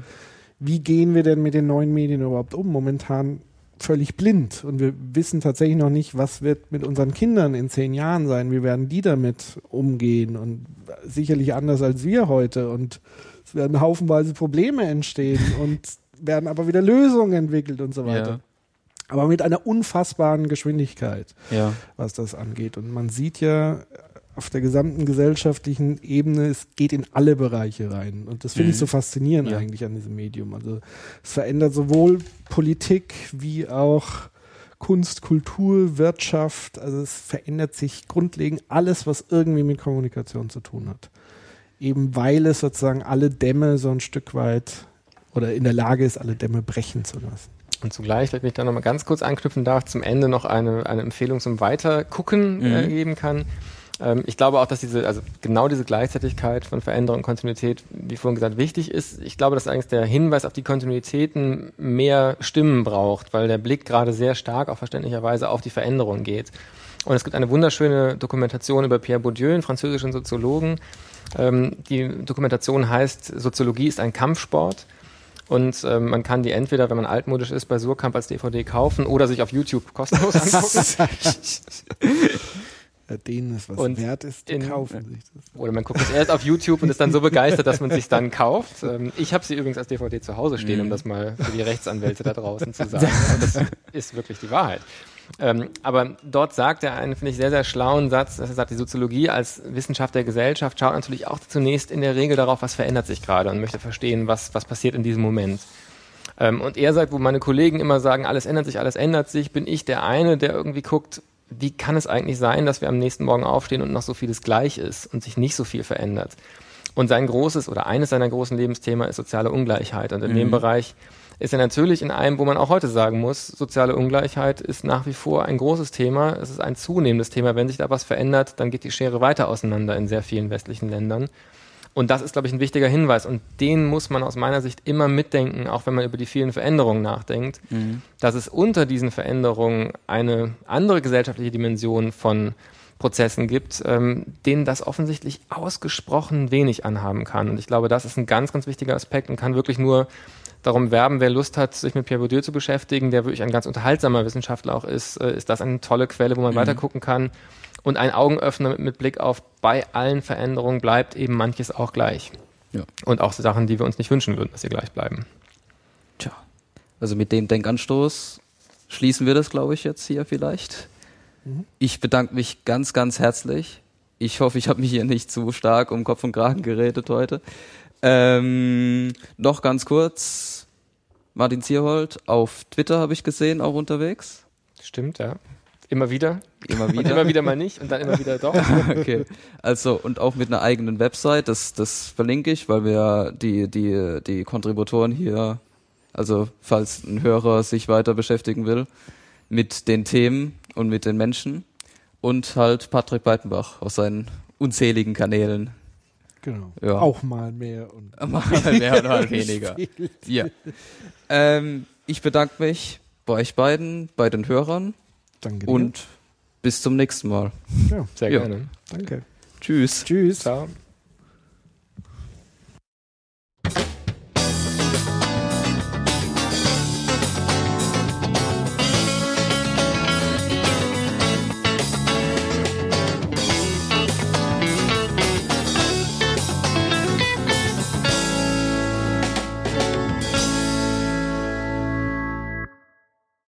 B: wie gehen wir denn mit den neuen Medien überhaupt um? Momentan völlig blind und wir wissen tatsächlich noch nicht, was wird mit unseren Kindern in zehn Jahren sein, wie werden die damit umgehen und sicherlich anders als wir heute und es werden haufenweise Probleme entstehen [laughs] und werden aber wieder Lösungen entwickelt und so weiter. Ja. Aber mit einer unfassbaren Geschwindigkeit,
A: ja.
B: was das angeht. Und man sieht ja auf der gesamten gesellschaftlichen Ebene, es geht in alle Bereiche rein. Und das finde mhm. ich so faszinierend ja. eigentlich an diesem Medium. Also es verändert sowohl Politik wie auch Kunst, Kultur, Wirtschaft. Also es verändert sich grundlegend alles, was irgendwie mit Kommunikation zu tun hat. Eben weil es sozusagen alle Dämme so ein Stück weit oder in der Lage ist, alle Dämme brechen zu lassen.
C: Und zugleich, wenn ich da nochmal ganz kurz anknüpfen darf, zum Ende noch eine, eine Empfehlung zum Weitergucken äh, mhm. geben kann. Ähm, ich glaube auch, dass diese, also genau diese Gleichzeitigkeit von Veränderung und Kontinuität, wie vorhin gesagt, wichtig ist. Ich glaube, dass eigentlich der Hinweis auf die Kontinuitäten mehr Stimmen braucht, weil der Blick gerade sehr stark auch verständlicherweise auf die Veränderung geht. Und es gibt eine wunderschöne Dokumentation über Pierre Bourdieu, einen französischen Soziologen. Ähm, die Dokumentation heißt Soziologie ist ein Kampfsport. Und ähm, man kann die entweder, wenn man altmodisch ist, bei Surkamp als DVD kaufen oder sich auf YouTube kostenlos [laughs] angucken. [laughs]
B: denen es was und wert ist,
C: in, kaufen sich das. Oder man guckt es erst auf YouTube und ist dann so begeistert, dass man sich dann kauft. Ähm, ich habe sie übrigens als DVD zu Hause stehen, um mhm. das mal für die Rechtsanwälte da draußen zu [laughs] sagen. Und das ist wirklich die Wahrheit. Ähm, aber dort sagt er einen, finde ich, sehr, sehr schlauen Satz, dass er sagt, die Soziologie als Wissenschaft der Gesellschaft schaut natürlich auch zunächst in der Regel darauf, was verändert sich gerade und möchte verstehen, was, was passiert in diesem Moment. Ähm, und er sagt, wo meine Kollegen immer sagen, alles ändert sich, alles ändert sich, bin ich der eine, der irgendwie guckt, wie kann es eigentlich sein, dass wir am nächsten Morgen aufstehen und noch so vieles gleich ist und sich nicht so viel verändert? Und sein großes oder eines seiner großen Lebensthema ist soziale Ungleichheit. Und in mhm. dem Bereich ist er natürlich in einem, wo man auch heute sagen muss, soziale Ungleichheit ist nach wie vor ein großes Thema. Es ist ein zunehmendes Thema. Wenn sich da was verändert, dann geht die Schere weiter auseinander in sehr vielen westlichen Ländern. Und das ist, glaube ich, ein wichtiger Hinweis. Und den muss man aus meiner Sicht immer mitdenken, auch wenn man über die vielen Veränderungen nachdenkt, mhm. dass es unter diesen Veränderungen eine andere gesellschaftliche Dimension von Prozessen gibt, ähm, denen das offensichtlich ausgesprochen wenig anhaben kann. Und ich glaube, das ist ein ganz, ganz wichtiger Aspekt und kann wirklich nur darum werben, wer Lust hat, sich mit Pierre Bourdieu zu beschäftigen, der wirklich ein ganz unterhaltsamer Wissenschaftler auch ist, äh, ist das eine tolle Quelle, wo man mhm. weiter gucken kann und ein Augenöffner mit, mit Blick auf, bei allen Veränderungen bleibt eben manches auch gleich. Ja. Und auch Sachen, die wir uns nicht wünschen würden, dass sie gleich bleiben.
A: Tja, also mit dem Denkanstoß schließen wir das, glaube ich, jetzt hier vielleicht. Mhm. Ich bedanke mich ganz, ganz herzlich. Ich hoffe, ich habe mich hier nicht zu stark um Kopf und Kragen geredet heute. Ähm, noch ganz kurz, Martin Zierhold auf Twitter habe ich gesehen, auch unterwegs.
C: Stimmt, ja. Immer wieder.
A: Immer wieder.
C: immer wieder mal nicht und dann immer wieder doch. [laughs]
A: okay. Also, und auch mit einer eigenen Website, das, das verlinke ich, weil wir die, die, die Kontributoren hier, also falls ein Hörer sich weiter beschäftigen will, mit den Themen und mit den Menschen und halt Patrick Beitenbach aus seinen unzähligen Kanälen.
B: Genau. Ja. Auch mal mehr und [laughs]
A: mal mehr und [laughs] mal weniger. Ja. Ähm, ich bedanke mich bei euch beiden, bei den Hörern. Danke dir. Und bis zum nächsten Mal.
C: Ja, sehr ja. gerne.
B: Danke.
A: Tschüss.
B: Tschüss. Ciao.